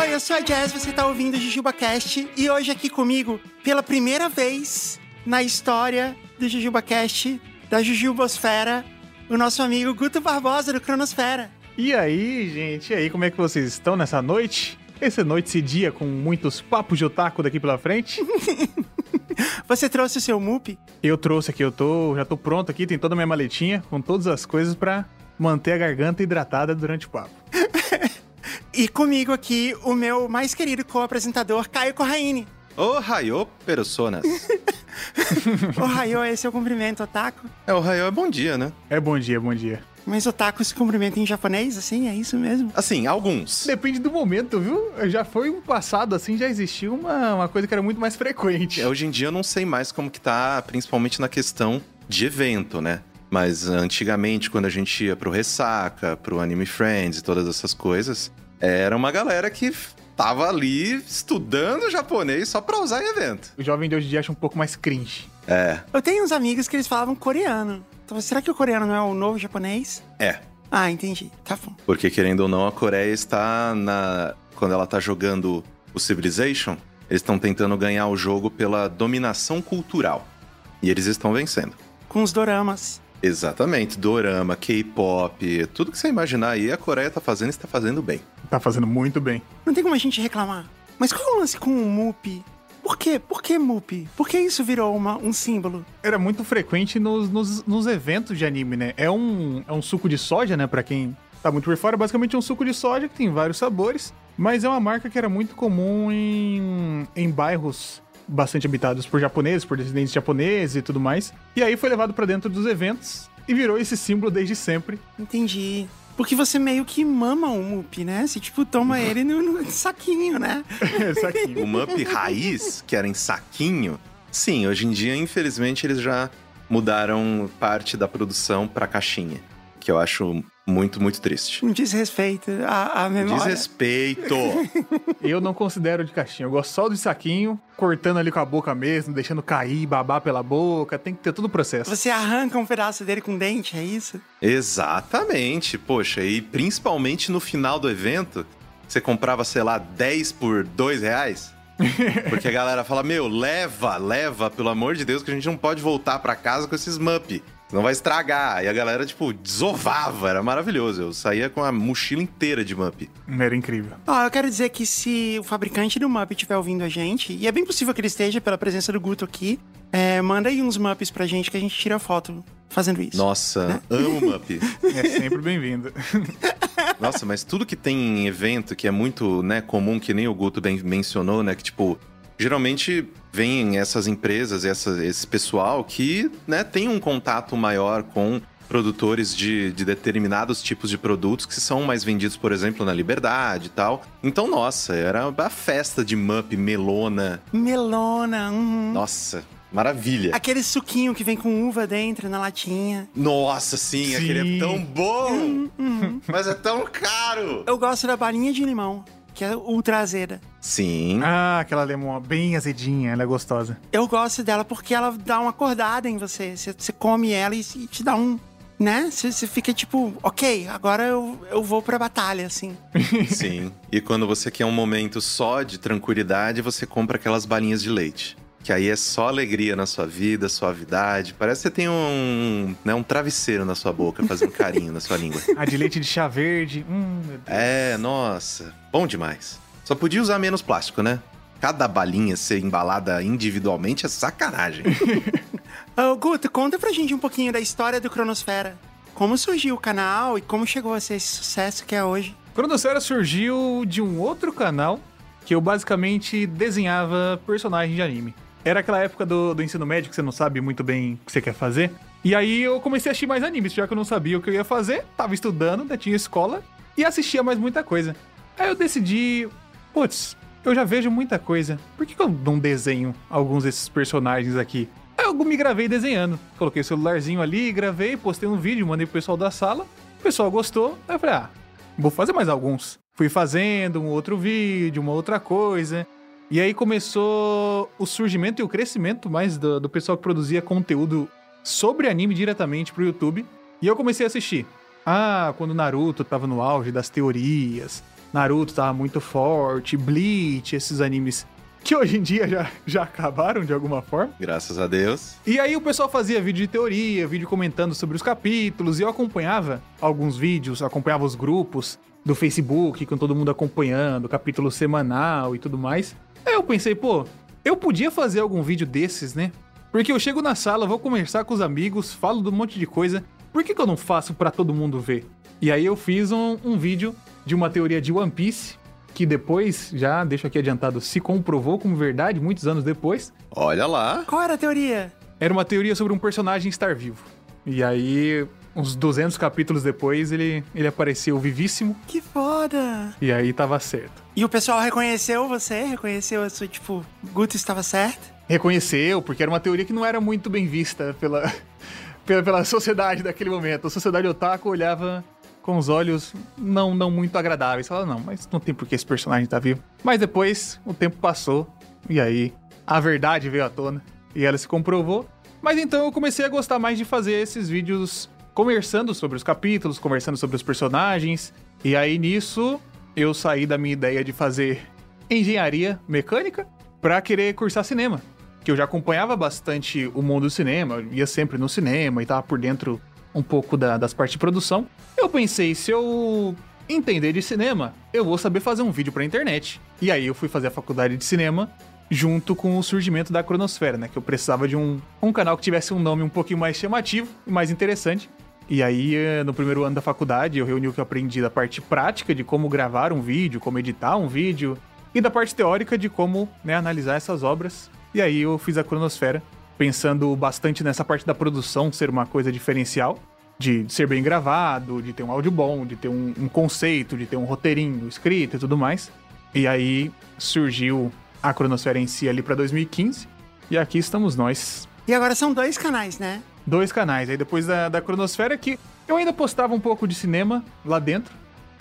Oi, eu sou a Jazz, você tá ouvindo o JujubaCast e hoje aqui comigo, pela primeira vez na história do JujubaCast, da Jujubosfera, o nosso amigo Guto Barbosa do Cronosfera. E aí, gente, e aí, como é que vocês estão nessa noite? Essa noite, esse dia, com muitos papos de otaku daqui pela frente. Você trouxe o seu MUP? Eu trouxe aqui, eu tô, já tô pronto aqui, tem toda a minha maletinha, com todas as coisas pra manter a garganta hidratada durante o papo. E comigo aqui, o meu mais querido co-apresentador, Caio Corraine. Ohayô, personas. O Raio, esse é o cumprimento otaku. é, Ohayô é bom dia, né? É bom dia, bom dia. Mas otaku se cumprimenta em japonês, assim? É isso mesmo? Assim, alguns. Depende do momento, viu? Já foi um passado assim, já existiu uma, uma coisa que era muito mais frequente. É, Hoje em dia eu não sei mais como que tá, principalmente na questão de evento, né? Mas antigamente, quando a gente ia pro Ressaca, pro Anime Friends e todas essas coisas, era uma galera que tava ali estudando japonês só pra usar em evento. O jovem de hoje em dia acha um pouco mais cringe. É, Eu tenho uns amigos que eles falavam coreano. Será que o coreano não é o novo japonês? é. Ah, entendi. Tá bom. Porque querendo ou não, a Coreia está na. Quando ela tá jogando o Civilization, eles estão tentando ganhar o jogo pela dominação cultural. E eles estão vencendo. Com os doramas. Exatamente, dorama, K-pop, tudo que você imaginar aí, a Coreia tá fazendo e está fazendo bem. Tá fazendo muito bem. Não tem como a gente reclamar. Mas qual é o lance com o MUP? Por quê? Por que MUP? Por que isso virou uma, um símbolo? Era muito frequente nos, nos, nos eventos de anime, né? É um, é um suco de soja, né? Pra quem tá muito por fora, basicamente é um suco de soja que tem vários sabores, mas é uma marca que era muito comum em, em bairros bastante habitados por japoneses, por descendentes japoneses e tudo mais. E aí foi levado pra dentro dos eventos e virou esse símbolo desde sempre. Entendi. Porque você meio que mama o MUP, né? Você, tipo, toma ele no, no saquinho, né? Esse aqui. O Mup raiz, que era em saquinho, sim, hoje em dia, infelizmente, eles já mudaram parte da produção pra caixinha. Que eu acho muito, muito triste. Um desrespeito à, à memória. Desrespeito! Eu não considero de caixinha, eu gosto só do saquinho, cortando ali com a boca mesmo, deixando cair, babar pela boca, tem que ter todo o processo. Você arranca um pedaço dele com dente, é isso? Exatamente, poxa, e principalmente no final do evento, você comprava, sei lá, 10 por 2 reais. Porque a galera fala, meu, leva, leva, pelo amor de Deus, que a gente não pode voltar pra casa com esses mup. Senão vai estragar. E a galera, tipo, desovava, era maravilhoso. Eu saía com a mochila inteira de mup. Era incrível. Ó, eu quero dizer que se o fabricante do Mup estiver ouvindo a gente, e é bem possível que ele esteja pela presença do Guto aqui, é, manda aí uns Mups pra gente que a gente tira foto fazendo isso. Nossa, amo mup. É sempre bem-vindo. Nossa, mas tudo que tem em evento que é muito, né, comum, que nem o Guto bem mencionou, né, que tipo, geralmente vem essas empresas, essa, esse pessoal que, né, tem um contato maior com produtores de, de determinados tipos de produtos que são mais vendidos, por exemplo, na Liberdade e tal. Então, nossa, era a festa de Mup, melona. Melona, uhum. Nossa, maravilha. Aquele suquinho que vem com uva dentro na latinha. Nossa, sim, Sim. aquele é tão bom, Uhum. mas é tão caro. Eu gosto da balinha de limão, que é ultra azeda. Sim. Ah, aquela lemon bem azedinha, ela é gostosa. Eu gosto dela porque ela dá uma acordada em você. Você, você come ela e, e te dá um. Né? Você, você fica tipo, ok, agora eu, eu vou pra batalha, assim. Sim. E quando você quer um momento só de tranquilidade, você compra aquelas balinhas de leite. Que aí é só alegria na sua vida, suavidade. Parece que você tem um, né, um travesseiro na sua boca, fazendo carinho na sua língua. A de leite de chá verde, hum, meu Deus. É, nossa. Bom demais. Só podia usar menos plástico, né? Cada balinha ser embalada individualmente é sacanagem. Ô, Guto, conta pra gente um pouquinho da história do Cronosfera. Como surgiu o canal e como chegou a ser esse sucesso que é hoje. Cronosfera surgiu de um outro canal que eu basicamente desenhava personagens de anime. Era aquela época do, do ensino médio que você não sabe muito bem o que você quer fazer. E aí eu comecei a assistir mais animes, já que eu não sabia o que eu ia fazer, tava estudando, ainda tinha escola e assistia mais muita coisa. Aí eu decidi, putz, eu já vejo muita coisa, por que, que eu não desenho alguns desses personagens aqui? Aí eu me gravei desenhando. Coloquei o celularzinho ali, gravei, postei um vídeo, mandei pro pessoal da sala. O pessoal gostou. Aí eu falei, ah, vou fazer mais alguns. Fui fazendo um outro vídeo, uma outra coisa. E aí começou o surgimento e o crescimento mais do, do pessoal que produzia conteúdo sobre anime diretamente pro YouTube. E eu comecei a assistir. Ah, quando Naruto tava no auge das teorias, Naruto tava muito forte, Bleach, esses animes que hoje em dia já, já acabaram de alguma forma. Graças a Deus. E aí o pessoal fazia vídeo de teoria, vídeo comentando sobre os capítulos, e eu acompanhava alguns vídeos, acompanhava os grupos do Facebook, com todo mundo acompanhando, capítulo semanal e tudo mais. Aí eu pensei, pô, eu podia fazer algum vídeo desses, né? Porque eu chego na sala, vou conversar com os amigos, falo de um monte de coisa, por que, que eu não faço para todo mundo ver? E aí eu fiz um, um vídeo de uma teoria de One Piece, que depois, já deixo aqui adiantado, se comprovou como verdade muitos anos depois. Olha lá. Qual era a teoria? Era uma teoria sobre um personagem estar vivo. E aí, uns 200 capítulos depois, ele, ele apareceu vivíssimo. Que foda! E aí tava certo. E o pessoal reconheceu você? Reconheceu a sua, tipo, Guto estava certo? Reconheceu, porque era uma teoria que não era muito bem vista pela, pela, pela sociedade daquele momento. A sociedade otaku olhava com os olhos não, não muito agradáveis. Fala, não, mas não tem por que esse personagem tá vivo. Mas depois o tempo passou e aí a verdade veio à tona e ela se comprovou. Mas então eu comecei a gostar mais de fazer esses vídeos conversando sobre os capítulos, conversando sobre os personagens. E aí nisso eu saí da minha ideia de fazer engenharia mecânica para querer cursar cinema. Que eu já acompanhava bastante o mundo do cinema, eu ia sempre no cinema e tava por dentro um pouco da- das partes de produção. Eu pensei, se eu entender de cinema, eu vou saber fazer um vídeo pra internet. E aí eu fui fazer a faculdade de cinema junto com o surgimento da Cronosfera, né? Que eu precisava de um, um canal que tivesse um nome um pouquinho mais chamativo e mais interessante. E aí, eh, no primeiro ano da faculdade, eu reuni o que eu aprendi da parte prática de como gravar um vídeo, como editar um vídeo, e da parte teórica de como né, analisar essas obras. E aí eu fiz a Cronosfera, pensando bastante nessa parte da produção ser uma coisa diferencial, de ser bem gravado, de ter um áudio bom, de ter um, um conceito, de ter um roteirinho escrito e tudo mais. E aí surgiu a Cronosfera em si ali pra 2015, e aqui estamos nós. E agora são dois canais, né? Dois canais. Aí depois da, da Cronosfera que eu ainda postava um pouco de cinema lá dentro.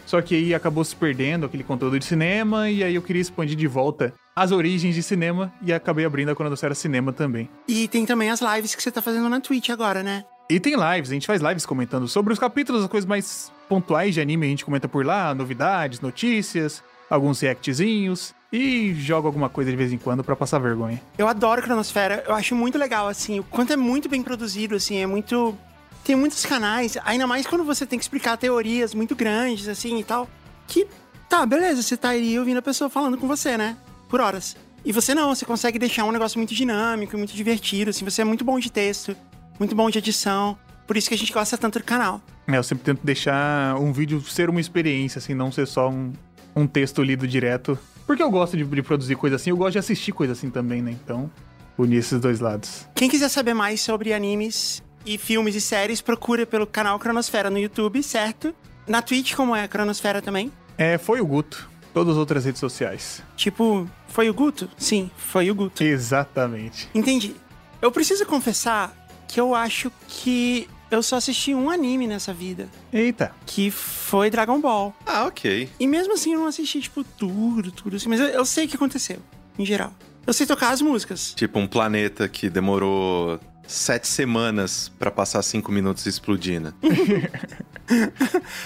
Só que aí acabou se perdendo aquele conteúdo de cinema, e aí eu queria expandir de volta as origens de cinema, e acabei abrindo a Cronosfera Cinema também. E tem também as lives que você tá fazendo na Twitch agora, né? E tem lives, a gente faz lives comentando sobre os capítulos, as coisas mais pontuais de anime, a gente comenta por lá, novidades, notícias, alguns reactzinhos, e joga alguma coisa de vez em quando pra passar vergonha. Eu adoro Cronosfera, eu acho muito legal, assim, o quanto é muito bem produzido, assim, é muito. Tem muitos canais, ainda mais quando você tem que explicar teorias muito grandes, assim e tal. Que, tá, beleza, você tá aí ouvindo a pessoa falando com você, né? Por horas. E você não, você consegue deixar um negócio muito dinâmico, muito divertido, assim, você é muito bom de texto, muito bom de edição. Por isso que a gente gosta tanto do canal. É, eu sempre tento deixar um vídeo ser uma experiência, assim, não ser só um, um texto lido direto. Porque eu gosto de, de produzir coisa assim, eu gosto de assistir coisa assim também, né? Então, unir esses dois lados. Quem quiser saber mais sobre animes e filmes e séries, procura pelo canal Cronosfera no YouTube, certo? Na Twitch, como é Cronosfera também. É, foi o Guto. Todas as outras redes sociais. Tipo, foi o Guto? Sim, foi o Guto. Exatamente. Entendi. Eu preciso confessar que eu acho que eu só assisti um anime nessa vida, Eita. que foi Dragon Ball. Ah, ok. E mesmo assim eu não assisti, tipo, tudo, tudo assim, mas eu, eu sei o que aconteceu, em geral. Eu sei tocar as músicas. Tipo um planeta que demorou sete semanas pra passar cinco minutos explodindo.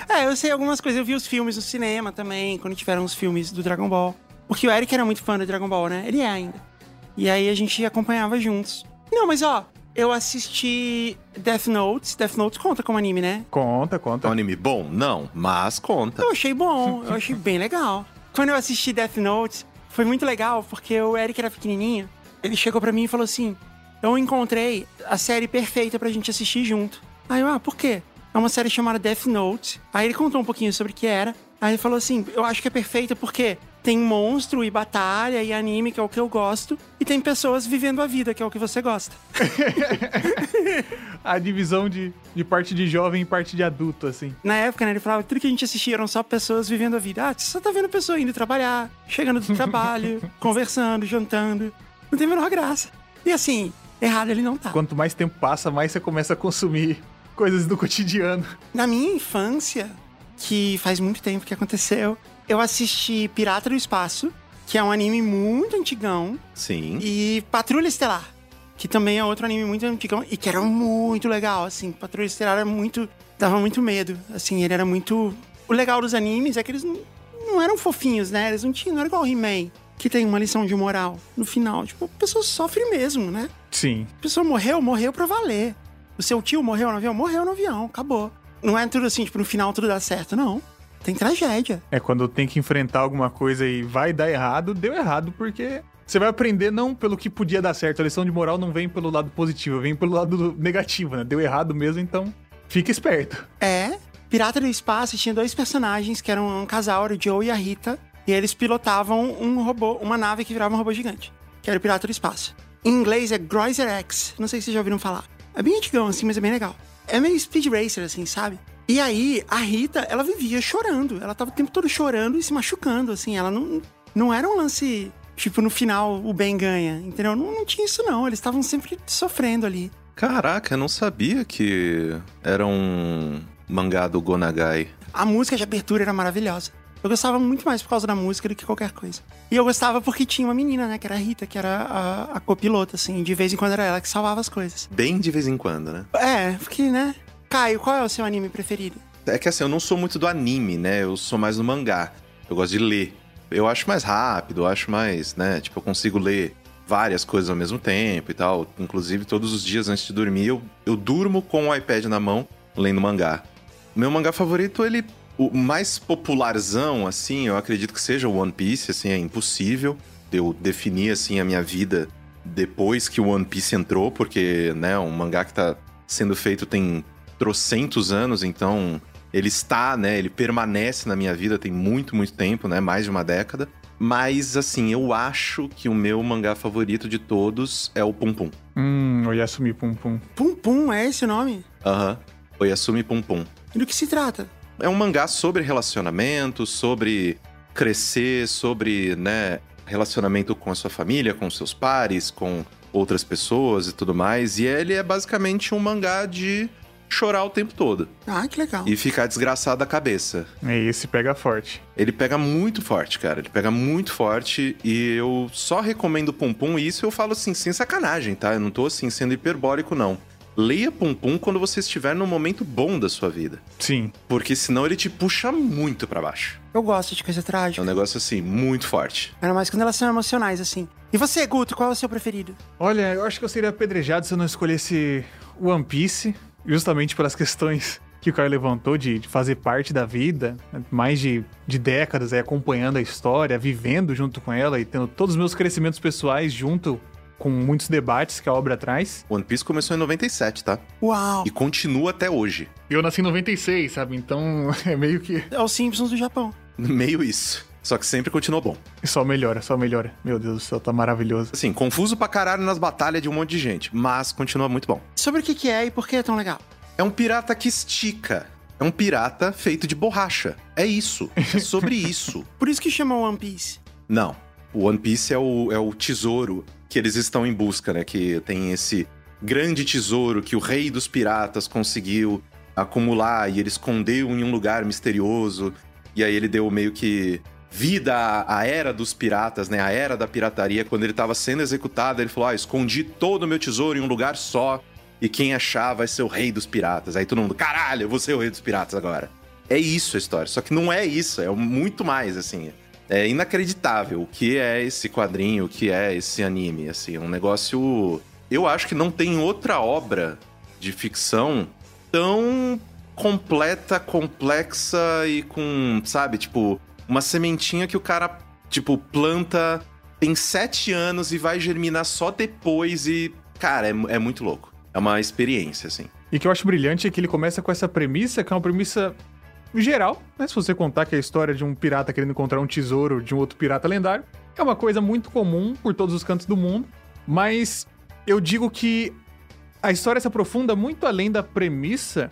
É, eu sei algumas coisas. Eu vi os filmes no cinema também, quando tiveram os filmes do Dragon Ball. Porque o Eric era muito fã do Dragon Ball, né? Ele é ainda. E aí a gente acompanhava juntos. Não, mas ó, eu assisti Death Note. Death Note conta como anime, né? Conta, É conta. um anime bom? Não, mas conta. Eu achei bom, eu achei bem legal. Quando eu assisti Death Note, foi muito legal, porque o Eric era pequenininho. Ele chegou pra mim e falou assim: Eu encontrei a série perfeita pra gente assistir junto. Aí eu, ah, por quê? É uma série chamada Death Note. Aí ele contou um pouquinho sobre o que era. Aí ele falou assim: Eu acho que é perfeita porque tem monstro e batalha e anime, que é o que eu gosto, e tem pessoas vivendo a vida, que é o que você gosta. A divisão de, de parte de jovem e parte de adulto, assim. Na época, né, ele falava que tudo que a gente assistia eram só pessoas vivendo a vida. Ah, você só tá vendo pessoa indo trabalhar, chegando do trabalho, conversando, jantando. Não tem a menor graça. E assim, errado ele não tá. Quanto mais tempo passa, mais você começa a consumir coisas do cotidiano. Na minha infância, que faz muito tempo que aconteceu, eu assisti Pirata do Espaço que é um anime muito antigão, Sim. e Patrulha Estelar, que também é outro anime muito antigão e que era muito legal, assim. Patrulha Estelar era muito. dava muito medo, assim, ele era muito. O legal dos animes é que eles não, não eram fofinhos, né? Eles não tinham, não era igual o He-Man, que tem uma lição de moral no final. Tipo, a pessoa sofre mesmo, né? Sim. A pessoa morreu, morreu pra valer. O seu tio morreu no avião? Morreu no avião, acabou. Não é tudo assim, tipo, no final tudo dá certo, não. Tem tragédia. É quando tem que enfrentar alguma coisa e vai dar errado, deu errado, porque você vai aprender não pelo que podia dar certo. A lição de moral não vem pelo lado positivo, vem pelo lado negativo, né? Deu errado mesmo, então fica esperto. É, Pirata do Espaço tinha dois personagens que eram um casal, o Joe e a Rita, e eles pilotavam um robô, uma nave que virava um robô gigante, que era o Pirata do Espaço. Em inglês é Groiser X, não sei se vocês já ouviram falar. É bem antigão assim, mas é bem legal. É meio Speed Racer assim, sabe? E aí, a Rita, ela vivia chorando. Ela tava o tempo todo chorando e se machucando, assim. Ela não, não era um lance, tipo, no final o bem ganha, entendeu? Não, não tinha isso, não. Eles estavam sempre sofrendo ali. Caraca, eu não sabia que era um mangá do Gonagai. A música de abertura era maravilhosa. Eu gostava muito mais por causa da música do que qualquer coisa. E eu gostava porque tinha uma menina, né? Que era a Rita, que era a, a copilota, assim. De vez em quando era ela que salvava as coisas. Bem de vez em quando, né? É, porque, né? Caio, qual é o seu anime preferido? É que assim, eu não sou muito do anime, né? Eu sou mais do mangá. Eu gosto de ler. Eu acho mais rápido, eu acho mais, né? Tipo, eu consigo ler várias coisas ao mesmo tempo e tal. Inclusive, todos os dias antes de dormir, eu, eu durmo com o iPad na mão, lendo mangá. Meu mangá favorito, ele. O mais popularzão, assim, eu acredito que seja o One Piece, assim, é impossível eu definir, assim, a minha vida depois que o One Piece entrou, porque, né, um mangá que tá sendo feito tem trocentos anos, então ele está, né, ele permanece na minha vida tem muito, muito tempo, né, mais de uma década. Mas, assim, eu acho que o meu mangá favorito de todos é o Pum Pum. Hum, o Yasumi Pum Pum. Pum Pum, é esse o nome? Aham. Oyasumi Pum Pum. E do que se trata? É um mangá sobre relacionamento, sobre crescer, sobre, né, relacionamento com a sua família, com seus pares, com outras pessoas e tudo mais. E ele é basicamente um mangá de chorar o tempo todo Ah, que legal. e ficar desgraçado da cabeça. É, esse pega forte. Ele pega muito forte, cara. Ele pega muito forte e eu só recomendo Pum Pum. E isso eu falo assim, sem sacanagem, tá? Eu não tô assim sendo hiperbólico, não. Leia Pum Pum quando você estiver num momento bom da sua vida. Sim. Porque senão ele te puxa muito pra baixo. Eu gosto de coisa É trágica. um negócio assim, muito forte. Ainda mais quando elas são emocionais, assim. E você, Guto, qual é o seu preferido? Olha, eu acho que eu seria apedrejado se eu não escolhesse One Piece, justamente pelas questões que o Caio levantou de, de fazer parte da vida, né, mais de, de décadas aí, acompanhando a história, vivendo junto com ela e tendo todos os meus crescimentos pessoais junto com muitos debates que a obra traz. One Piece começou em 97, tá? Uau! E continua até hoje. Eu nasci em 96, sabe? Então é meio que É os Simpsons do Japão. Meio isso. Só que sempre continuou bom. só melhora, só melhora. Meu Deus do céu, tá maravilhoso. Assim, confuso pra caralho nas batalhas de um monte de gente, mas continua muito bom. Sobre o que, que é e por que é tão legal? É um pirata que estica. É um pirata feito de borracha. É isso. É sobre isso. Por isso que chamam One Piece. Não. O One Piece é o, é o tesouro que eles estão em busca, né? Que tem esse grande tesouro que o rei dos piratas conseguiu acumular e ele escondeu em um lugar misterioso. E aí ele deu meio que vida à, à era dos piratas, né? A era da pirataria. Quando ele estava sendo executado, ele falou: Ah, escondi todo o meu tesouro em um lugar só. E quem achar vai ser o rei dos piratas. Aí todo mundo, caralho, eu vou ser o rei dos piratas agora. É isso a história. Só que não é isso, é muito mais, assim. É inacreditável o que é esse quadrinho, o que é esse anime, assim. Um negócio. Eu acho que não tem outra obra de ficção tão completa, complexa e com, sabe, tipo, uma sementinha que o cara, tipo, planta tem sete anos e vai germinar só depois e, cara, é, é muito louco. É uma experiência, assim. E o que eu acho brilhante é que ele começa com essa premissa, que é uma premissa geral, né? Se você contar que a história de um pirata querendo encontrar um tesouro de um outro pirata lendário, é uma coisa muito comum por todos os cantos do mundo, mas eu digo que a história se aprofunda muito além da premissa,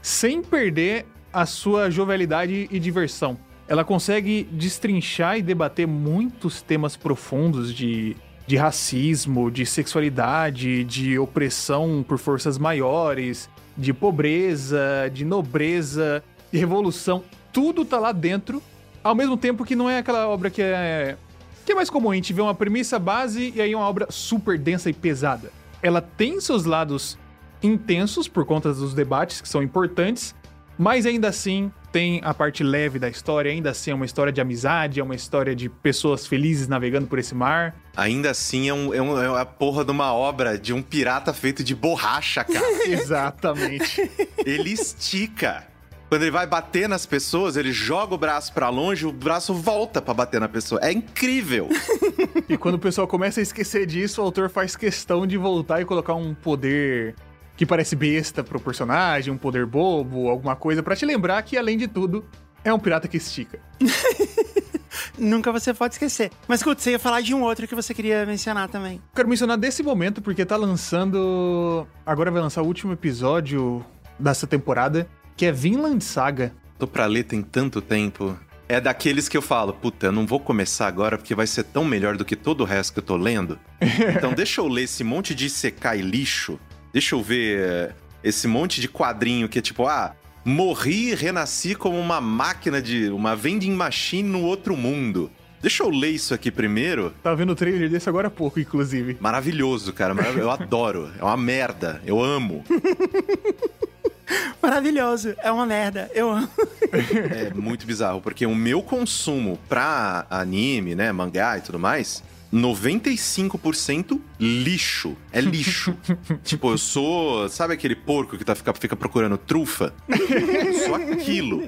sem perder a sua jovialidade e diversão. Ela consegue destrinchar e debater muitos temas profundos de, de racismo, de sexualidade, de opressão por forças maiores, de pobreza, de nobreza, de revolução. Tudo tá lá dentro, ao mesmo tempo que não é aquela obra que é que é mais comum a gente ver uma premissa base e aí uma obra super densa e pesada. Ela tem seus lados intensos por conta dos debates que são importantes, mas ainda assim tem a parte leve da história, ainda assim é uma história de amizade, é uma história de pessoas felizes navegando por esse mar. Ainda assim é, um, é, um, é a porra de uma obra de um pirata feito de borracha, cara. Exatamente. Ele estica. Quando ele vai bater nas pessoas, ele joga o braço para longe, o braço volta para bater na pessoa. É incrível. e quando o pessoal começa a esquecer disso, o autor faz questão de voltar e colocar um poder que parece besta pro personagem, um poder bobo, alguma coisa para te lembrar que além de tudo, é um pirata que estica. Nunca você pode esquecer. Mas, escuta, você ia falar de um outro que você queria mencionar também. Quero mencionar desse momento porque tá lançando. Agora vai lançar o último episódio dessa temporada, que é Vinland Saga. Tô pra ler tem tanto tempo. É daqueles que eu falo, puta, eu não vou começar agora porque vai ser tão melhor do que todo o resto que eu tô lendo. então deixa eu ler esse monte de secar e lixo. Deixa eu ver eh, esse monte de quadrinho que é tipo, ah, morri e renasci como uma máquina de. uma vending machine no outro mundo. Deixa eu ler isso aqui primeiro. Tá vendo o trailer desse agora há pouco, inclusive. Maravilhoso, cara. Eu adoro. É uma merda. Eu amo. Maravilhoso. É uma merda. Eu amo. é muito bizarro, porque o meu consumo pra anime, né, mangá e tudo mais, 95% lixo. É lixo. tipo, eu sou. Sabe aquele porco que tá, fica, fica procurando trufa? eu sou aquilo.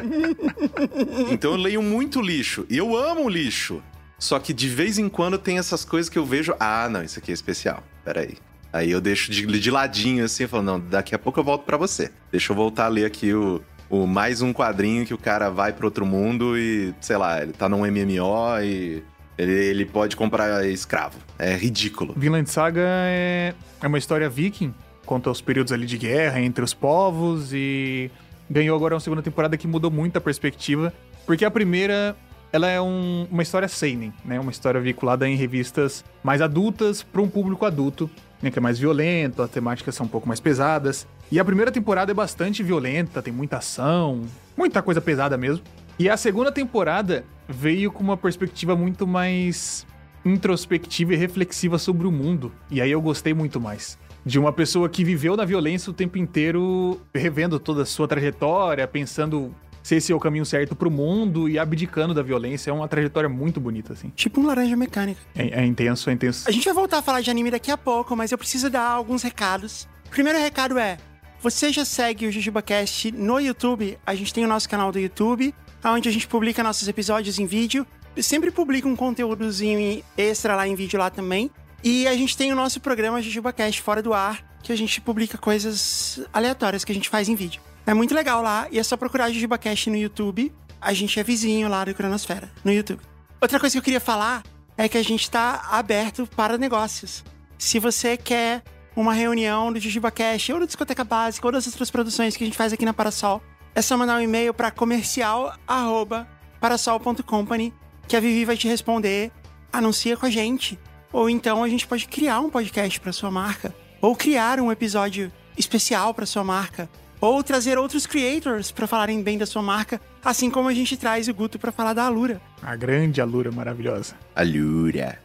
Então eu leio muito lixo. E eu amo lixo. Só que de vez em quando tem essas coisas que eu vejo. Ah, não, isso aqui é especial. Peraí. Aí eu deixo de, de ladinho assim, falo, não, daqui a pouco eu volto para você. Deixa eu voltar a ler aqui o, o mais um quadrinho que o cara vai para outro mundo e, sei lá, ele tá num MMO e ele, ele pode comprar escravo. É ridículo. Vinland Saga é, é uma história viking, conta os períodos ali de guerra entre os povos e ganhou agora uma segunda temporada que mudou muito a perspectiva, porque a primeira ela é um, uma história seinen, né? Uma história vinculada em revistas mais adultas para um público adulto né, que é mais violento, as temáticas são um pouco mais pesadas. E a primeira temporada é bastante violenta, tem muita ação, muita coisa pesada mesmo. E a segunda temporada veio com uma perspectiva muito mais introspectiva e reflexiva sobre o mundo. E aí eu gostei muito mais. De uma pessoa que viveu na violência o tempo inteiro, revendo toda a sua trajetória, pensando se esse é o caminho certo pro mundo e abdicando da violência. É uma trajetória muito bonita, assim. Tipo um laranja mecânica. É, é intenso, é intenso. A gente vai voltar a falar de anime daqui a pouco, mas eu preciso dar alguns recados. O primeiro recado é: você já segue o JujubaCast no YouTube? A gente tem o nosso canal do YouTube, onde a gente publica nossos episódios em vídeo. Eu sempre publica um conteúdozinho extra lá em vídeo lá também. E a gente tem o nosso programa JujubaCast fora do ar, que a gente publica coisas aleatórias que a gente faz em vídeo. É muito legal lá e é só procurar JujubaCast no YouTube. A gente é vizinho lá do Cronosfera, no YouTube. Outra coisa que eu queria falar é que a gente está aberto para negócios. Se você quer uma reunião do JujubaCast ou do Discoteca Básica ou das outras produções que a gente faz aqui na Parasol, é só mandar um e-mail para comercial@parasol.company que a Vivi vai te responder, anuncia com a gente. Ou então a gente pode criar um podcast para sua marca ou criar um episódio especial para sua marca ou trazer outros creators para falarem bem da sua marca, assim como a gente traz o Guto para falar da Alura. A grande Alura maravilhosa. Alura.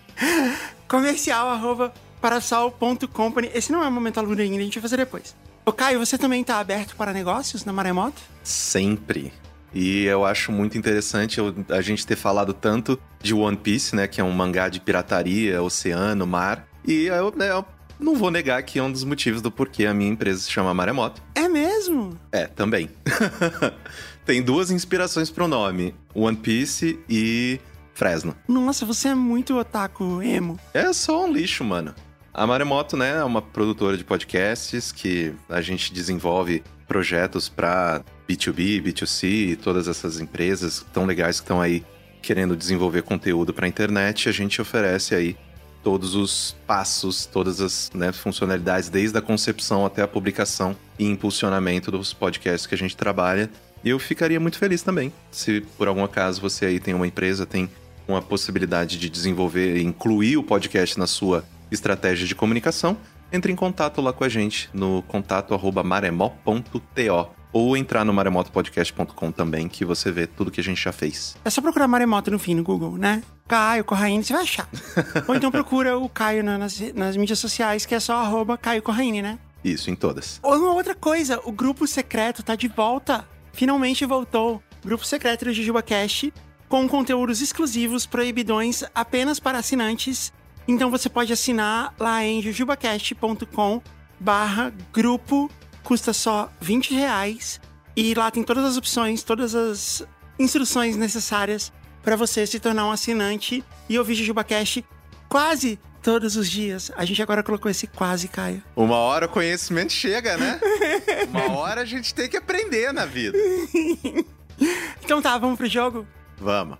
Comercial arroba parasol.company. Esse não é o momento Alura ainda, a gente vai fazer depois. Ô Caio, você também está aberto para negócios na Maremoto? Sempre. E eu acho muito interessante a gente ter falado tanto de One Piece, né? Que é um mangá de pirataria, oceano, mar. E eu, eu não vou negar que é um dos motivos do porquê a minha empresa se chama Maremoto. É mesmo? É, também. Tem duas inspirações pro nome: One Piece e Fresno. Nossa, você é muito otaku emo. É só um lixo, mano. A Maremoto, né, é uma produtora de podcasts que a gente desenvolve projetos para B2B, B2C e todas essas empresas tão legais que estão aí querendo desenvolver conteúdo para a internet. A gente oferece aí todos os passos, todas as né, funcionalidades, desde a concepção até a publicação e impulsionamento dos podcasts que a gente trabalha. E eu ficaria muito feliz também se por algum acaso você aí tem uma empresa, tem uma possibilidade de desenvolver e incluir o podcast na sua estratégia de comunicação, entre em contato lá com a gente no contato@maremó.to. ou entrar no maremotopodcast.com também, que você vê tudo que a gente já fez. É só procurar Maremoto no fim no Google, né? Caio Corraine, você vai achar. Ou então procura o Caio na- nas, nas mídias sociais, que é só arroba Caio Corraine, né? Isso, em todas. Ou uma outra coisa, o grupo secreto tá de volta. Finalmente voltou. Grupo secreto do Jujuba Cash, com conteúdos exclusivos, proibidões apenas para assinantes. Então você pode assinar lá em jujubacast.com barra grupo, custa só 20 reais. E lá tem todas as opções, todas as instruções necessárias para você se tornar um assinante e ouvir JujubaCast quase todos os dias. A gente agora colocou esse quase, Caio. Uma hora o conhecimento chega, né? Uma hora a gente tem que aprender na vida. Então tá, vamos pro jogo? Vamos.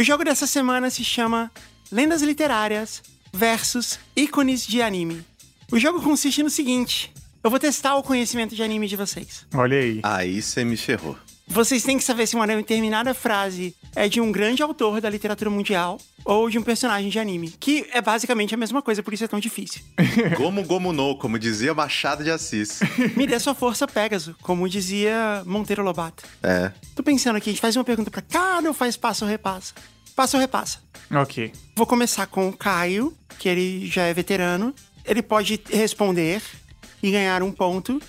O jogo dessa semana se chama Lendas Literárias versus Ícones de Anime. O jogo consiste no seguinte: eu vou testar o conhecimento de anime de vocês. Olha aí. Aí você me ferrou. Vocês têm que saber se uma determinada frase é de um grande autor da literatura mundial ou de um personagem de anime, que é basicamente a mesma coisa, por isso é tão difícil. Gomu Gomu no, como dizia Machado de Assis. Me dê sua força, Pégaso, como dizia Monteiro Lobato. É. Tô pensando aqui, a gente faz uma pergunta pra cada ou faz passo ou repassa? Passa ou repassa? Ok. Vou começar com o Caio, que ele já é veterano. Ele pode responder e ganhar um ponto.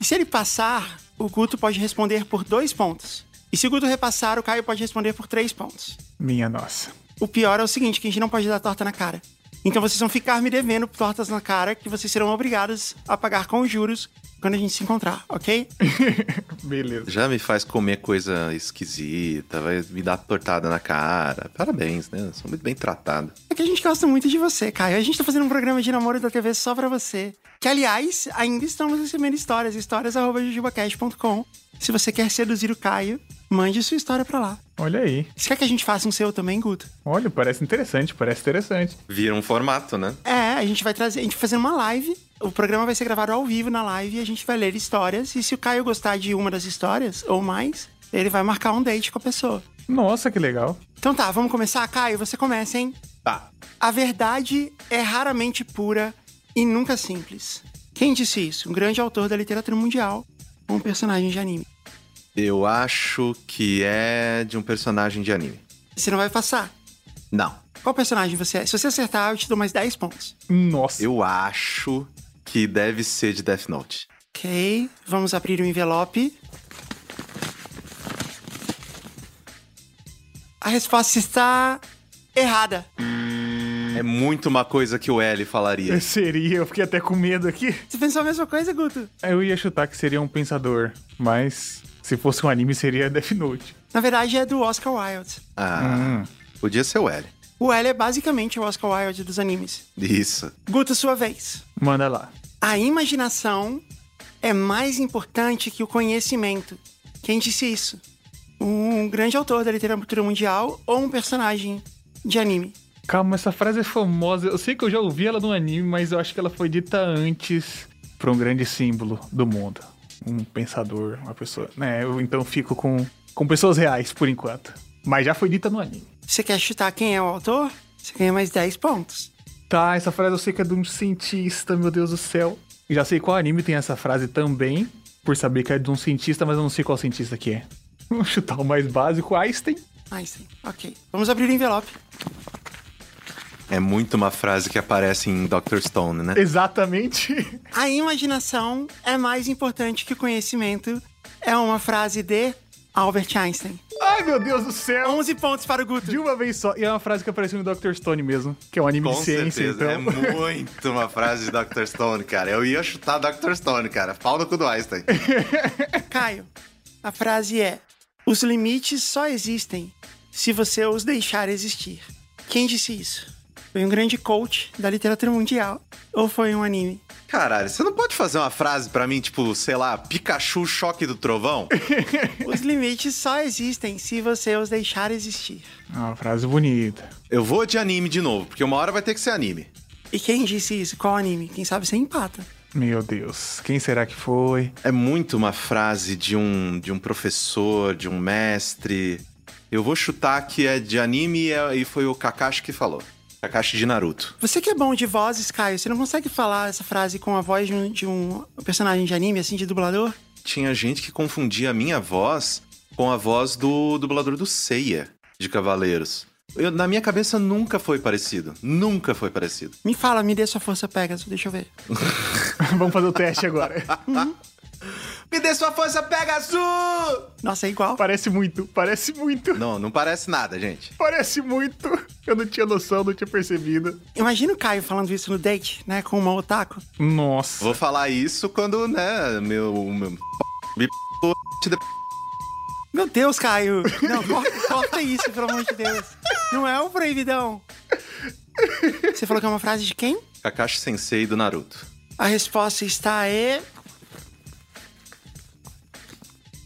E se ele passar, o Guto pode responder por dois pontos. E se o Guto repassar, o Caio pode responder por três pontos. Minha nossa. O pior é o seguinte, que a gente não pode dar torta na cara. Então vocês vão ficar me devendo tortas na cara que vocês serão obrigados a pagar com os juros quando a gente se encontrar, ok? Beleza. Já me faz comer coisa esquisita, vai me dar tortada na cara. Parabéns, né? Eu sou muito bem tratado. É que a gente gosta muito de você, Caio. A gente tá fazendo um programa de namoro da TV só pra você. Que, aliás, ainda estamos recebendo histórias. Histórias.jujubacast.com Se você quer seduzir o Caio, mande sua história pra lá. Olha aí. Você quer que a gente faça um seu também, Guto? Olha, parece interessante, parece interessante. Vira um formato, né? É, a gente vai trazer... A gente vai fazer uma live. O programa vai ser gravado ao vivo na live e a gente vai ler histórias. E se o Caio gostar de uma das histórias, ou mais, ele vai marcar um date com a pessoa. Nossa, que legal. Então tá, vamos começar? Caio, você começa, hein? Tá. A verdade é raramente pura e nunca simples. Quem disse isso? Um grande autor da literatura mundial, ou um personagem de anime. Eu acho que é de um personagem de anime. Você não vai passar. Não. Qual personagem você é? Se você acertar, eu te dou mais 10 pontos. Nossa. Eu acho que deve ser de Death Note. Ok, vamos abrir o envelope. A resposta está errada. É muito uma coisa que o L falaria. Seria, eu fiquei até com medo aqui. Você pensou a mesma coisa, Guto? Eu ia chutar que seria um pensador, mas se fosse um anime seria Death Note. Na verdade, é do Oscar Wilde. Ah, podia ser o L. O L é basicamente o Oscar Wilde dos animes. Isso. Guto, sua vez. Manda lá. A imaginação é mais importante que o conhecimento. Quem disse isso? Um grande autor da literatura mundial ou um personagem de anime? Calma, essa frase é famosa. Eu sei que eu já ouvi ela no anime, mas eu acho que ela foi dita antes pra um grande símbolo do mundo. Um pensador, uma pessoa. Né, eu então fico com, com pessoas reais por enquanto. Mas já foi dita no anime. Você quer chutar quem é o autor? Você ganha mais 10 pontos. Tá, essa frase eu sei que é de um cientista, meu Deus do céu. E já sei qual anime tem essa frase também, por saber que é de um cientista, mas eu não sei qual cientista que é. Vamos chutar o mais básico, Einstein. Einstein. Ok. Vamos abrir o envelope. É muito uma frase que aparece em Dr. Stone, né? Exatamente. A imaginação é mais importante que o conhecimento. É uma frase de Albert Einstein. Ai, meu Deus do céu. 11 pontos para o Guto. De uma vez só. E é uma frase que apareceu no Dr. Stone mesmo, que é um anime Com de ciência, certeza. então. É muito uma frase de Dr. Stone, cara. Eu ia chutar Dr. Stone, cara. Pau no cu do Einstein. Caio, a frase é: Os limites só existem se você os deixar existir. Quem disse isso? Foi um grande coach da literatura mundial ou foi um anime? Caralho, você não pode fazer uma frase pra mim, tipo, sei lá, Pikachu choque do trovão? Os limites só existem se você os deixar existir. É uma frase bonita. Eu vou de anime de novo, porque uma hora vai ter que ser anime. E quem disse isso? Qual anime? Quem sabe você empata. Meu Deus, quem será que foi? É muito uma frase de um, de um professor, de um mestre. Eu vou chutar que é de anime e é- e foi o Kakashi que falou. Kakashi de Naruto. Você que é bom de vozes, Caio, você não consegue falar essa frase com a voz de um, de um personagem de anime, assim, de dublador? Tinha gente que confundia a minha voz com a voz do dublador do Seiya, de Cavaleiros. Eu- na minha cabeça nunca foi parecido. Nunca foi parecido. Me fala, me dê sua força Pegasus, deixa eu ver. Vamos fazer o teste agora. Me dê sua força, Pegasus! Nossa, é igual. parece muito, parece muito. Não, não parece nada, gente. Parece muito. Eu não tinha noção, não tinha percebido. Imagina o Caio falando isso no date, né, com uma otaku. Nossa. Vou falar isso quando, né, meu... meu... me Meu Deus, Caio! Não, corta, corta isso, pelo amor de Deus. Não é o proibidão. Você falou que é uma frase de quem? Kakashi Sensei do Naruto. A resposta está aí.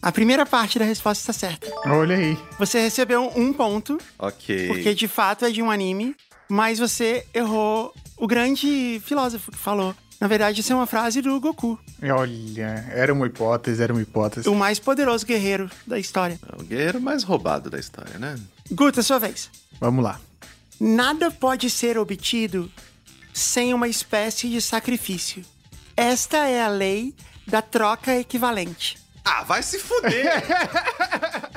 A primeira parte da resposta está certa. Olha aí. Você recebeu um ponto, Ok. porque de fato é de um anime, mas você errou o grande filósofo que falou. Na verdade, isso é uma frase do Goku, Olha, era uma hipótese, era uma hipótese. o mais poderoso guerreiro da história. É o guerreiro mais roubado da história, né? Guta, sua vez. Vamos lá. Nada pode ser obtido sem uma espécie de sacrifício. Esta é a lei da troca equivalente. Ah, vai se fuder!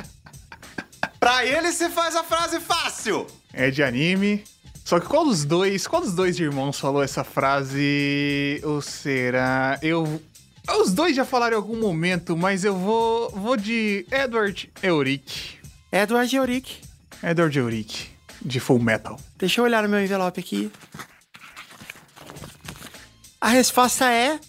pra ele você faz a frase fácil! É de anime. Só que qual dos dois, qual dos dois irmãos falou essa frase? Ou será? Eu. Os dois já falaram em algum momento, mas eu vou. Vou de Edward Euric. Edward Euric. Edward Euric, de Full Metal. Deixa eu olhar no meu envelope aqui. A resposta é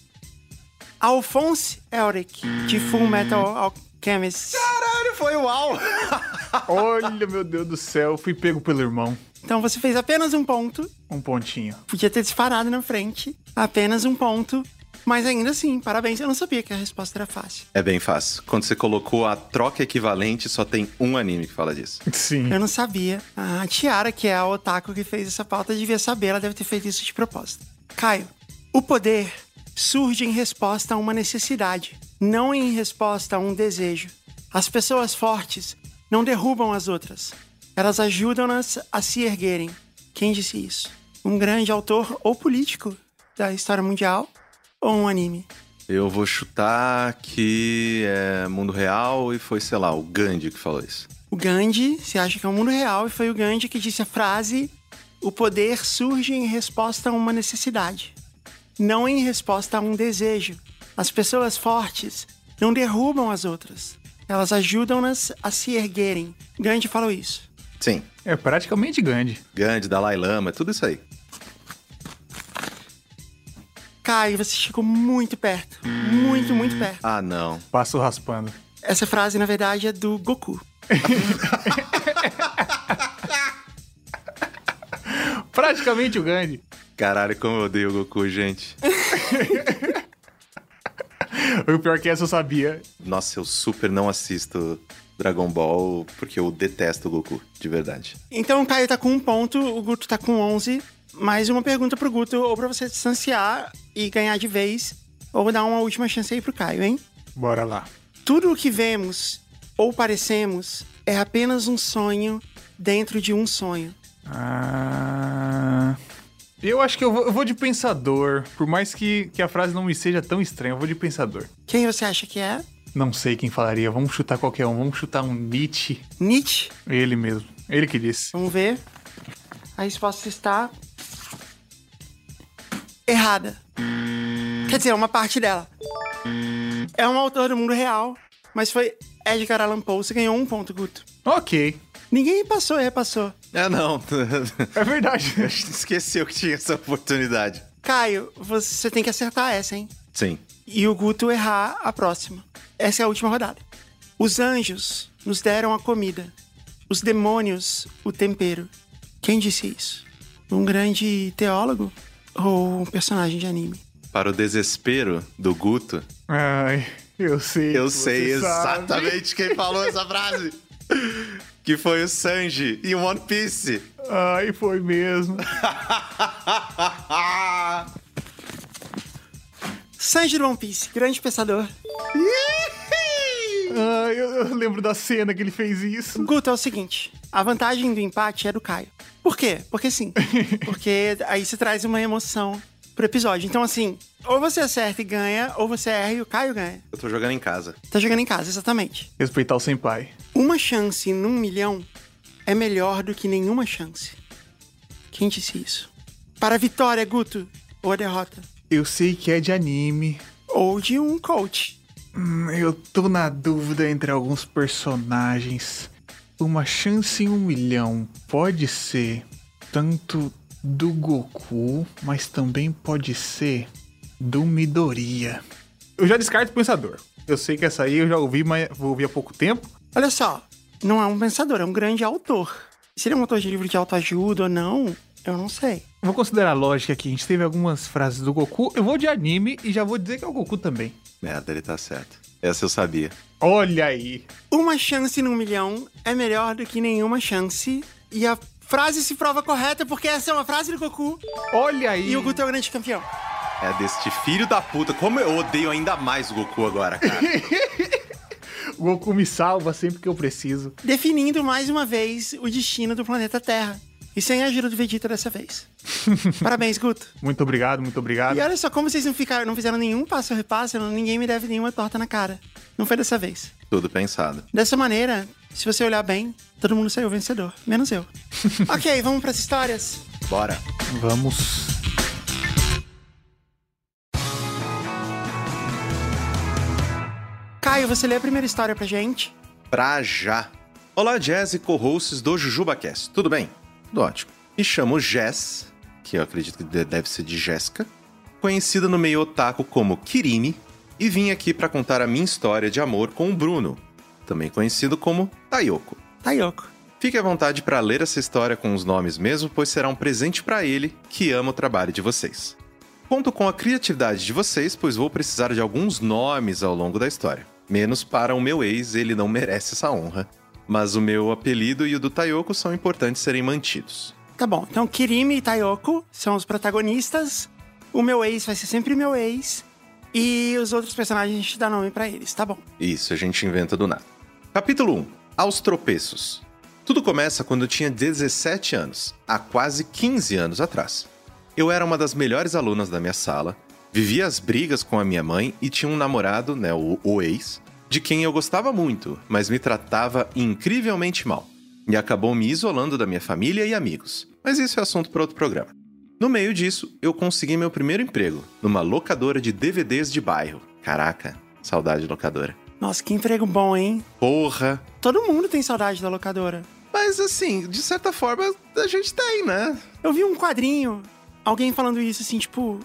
Alphonse Euric, de Full Metal Alchemist. Caralho, foi uau! Olha, meu Deus do céu, fui pego pelo irmão. Então você fez apenas um ponto. Um pontinho. Podia ter disparado na frente. Apenas um ponto. Mas ainda assim, parabéns. Eu não sabia que a resposta era fácil. É bem fácil. Quando você colocou a troca equivalente, só tem um anime que fala disso. Sim. Eu não sabia. A Tiara, que é a otaku que fez essa pauta, devia saber. Ela deve ter feito isso de propósito. Caio, o poder surge em resposta a uma necessidade, não em resposta a um desejo. As pessoas fortes não derrubam as outras. Elas ajudam-nas a se erguerem. Quem disse isso? Um grande autor ou político da história mundial ou um anime? Eu vou chutar que é mundo real e foi, sei lá, o Gandhi que falou isso. O Gandhi, se acha que é o mundo real, e foi o Gandhi que disse a frase: O poder surge em resposta a uma necessidade, não em resposta a um desejo. As pessoas fortes não derrubam as outras, elas ajudam-nas a se erguerem. Gandhi falou isso. Sim, É praticamente Gandhi. Gandhi, Dalai Lama, tudo isso aí. Caio, você chegou muito perto. Muito, muito perto. Ah, não. Passo raspando. Essa frase, na verdade, é do Goku. Praticamente o Gandhi. Caralho, como eu odeio o Goku, gente. O pior que essa eu sabia. Nossa, eu super não assisto Dragon Ball porque eu detesto o Goku, de verdade. Então o Caio tá com um ponto, o Guto tá com 11. Mais uma pergunta pro Guto, ou pra você distanciar e ganhar de vez, ou dar uma última chance aí pro Caio, hein? Bora lá. Tudo o que vemos ou parecemos é apenas um sonho dentro de um sonho. Ah... Eu acho que eu vou, eu vou de pensador. Por mais que, que a frase não me seja tão estranha, eu vou de pensador. Quem você acha que é? Não sei quem falaria. Vamos chutar qualquer um. Vamos chutar um Nietzsche. Nietzsche? Ele mesmo. Ele que disse. Vamos ver. A resposta está. errada. Quer dizer, uma parte dela. É um autor do mundo real, mas foi Edgar Allan Poe. Você ganhou um ponto, Guto. Ok. Ninguém passou e repassou. Ah, não. É verdade. Esqueceu que tinha essa oportunidade. Caio, você tem que acertar essa, hein? Sim. E o Guto errar a próxima. Essa é a última rodada. Os anjos nos deram a comida. Os demônios, o tempero. Quem disse isso? Um grande teólogo? Ou um personagem de anime? Para o desespero do Guto, Ai, eu sei. eu sei sabe. exatamente quem falou essa frase. Que foi o Sanji em One Piece. Ai, foi mesmo. Sanji do One Piece, grande pensador. Ah, eu, eu lembro da cena que ele fez isso. Guto, é o seguinte: a vantagem do empate é do Caio. Por quê? Porque sim. Porque aí você traz uma emoção pro episódio. Então, assim, ou você acerta e ganha, ou você erra e o Caio ganha. Eu tô jogando em casa. Tá jogando em casa, exatamente. Respeitar o senpai. Uma chance num milhão é melhor do que nenhuma chance. Quem disse isso? Para a vitória, Guto, ou a derrota. Eu sei que é de anime. Ou de um coach. Hum, Eu tô na dúvida entre alguns personagens. Uma chance em um milhão pode ser tanto do Goku, mas também pode ser do Midoriya. Eu já descarto o pensador. Eu sei que essa aí eu já ouvi, mas vou ouvir há pouco tempo. Olha só, não é um pensador, é um grande autor. Se ele é um autor de livro de autoajuda ou não, eu não sei. Vou considerar a lógica aqui. A gente teve algumas frases do Goku. Eu vou de anime e já vou dizer que é o Goku também. Merda, ele tá certo. Essa eu sabia. Olha aí. Uma chance num milhão é melhor do que nenhuma chance. E a frase se prova correta porque essa é uma frase do Goku. Olha aí. E o Guto é o grande campeão. É deste filho da puta. Como eu odeio ainda mais o Goku agora, cara. O Goku me salva sempre que eu preciso. Definindo mais uma vez o destino do planeta Terra. E sem a ajuda do Vegeta dessa vez. Parabéns, Guto. Muito obrigado, muito obrigado. E olha só, como vocês não, ficaram, não fizeram nenhum passo a repasse, não- ninguém me deve nenhuma torta na cara. Não foi dessa vez. Tudo pensado. Dessa maneira, se você olhar bem, todo mundo saiu vencedor, menos eu. ok, vamos pras histórias? Bora. Vamos. Caio, você lê a primeira história pra gente? Pra já. Olá, Jazz e co-hosts do JujubaCast. Tudo bem? Tudo ótimo. Me chamo Jess, que eu acredito que de- deve ser de Jéssica, conhecida no meio otaku como Kirimi, e vim aqui pra contar a minha história de amor com o Bruno, também conhecido como Tayoko. Tayoko. Fique à vontade para ler essa história com os nomes mesmo, pois será um presente para ele, que ama o trabalho de vocês. Conto com a criatividade de vocês, pois vou precisar de alguns nomes ao longo da história. Menos para o meu ex, ele não merece essa honra. Mas o meu apelido e o do Tayoko são importantes serem mantidos. Tá bom, então Kirimi e Tayoko são os protagonistas. O meu ex vai ser sempre meu ex. E os outros personagens a gente dá nome pra eles, tá bom? Isso, a gente inventa do nada. Capítulo 1 Aos tropeços. Tudo começa quando eu tinha 17 anos, há quase 15 anos atrás. Eu era uma das melhores alunas da minha sala, vivia as brigas com a minha mãe e tinha um namorado, né, o, o ex, de quem eu gostava muito, mas me tratava incrivelmente mal. E acabou me isolando da minha família e amigos. Mas isso é assunto para outro programa. No meio disso, eu consegui meu primeiro emprego, numa locadora de DVDs de bairro. Caraca, saudade de locadora. Nossa, que emprego bom, hein? Porra! Todo mundo tem saudade da locadora. Mas assim, de certa forma, a gente tem, né? Eu vi um quadrinho, alguém falando isso assim, tipo,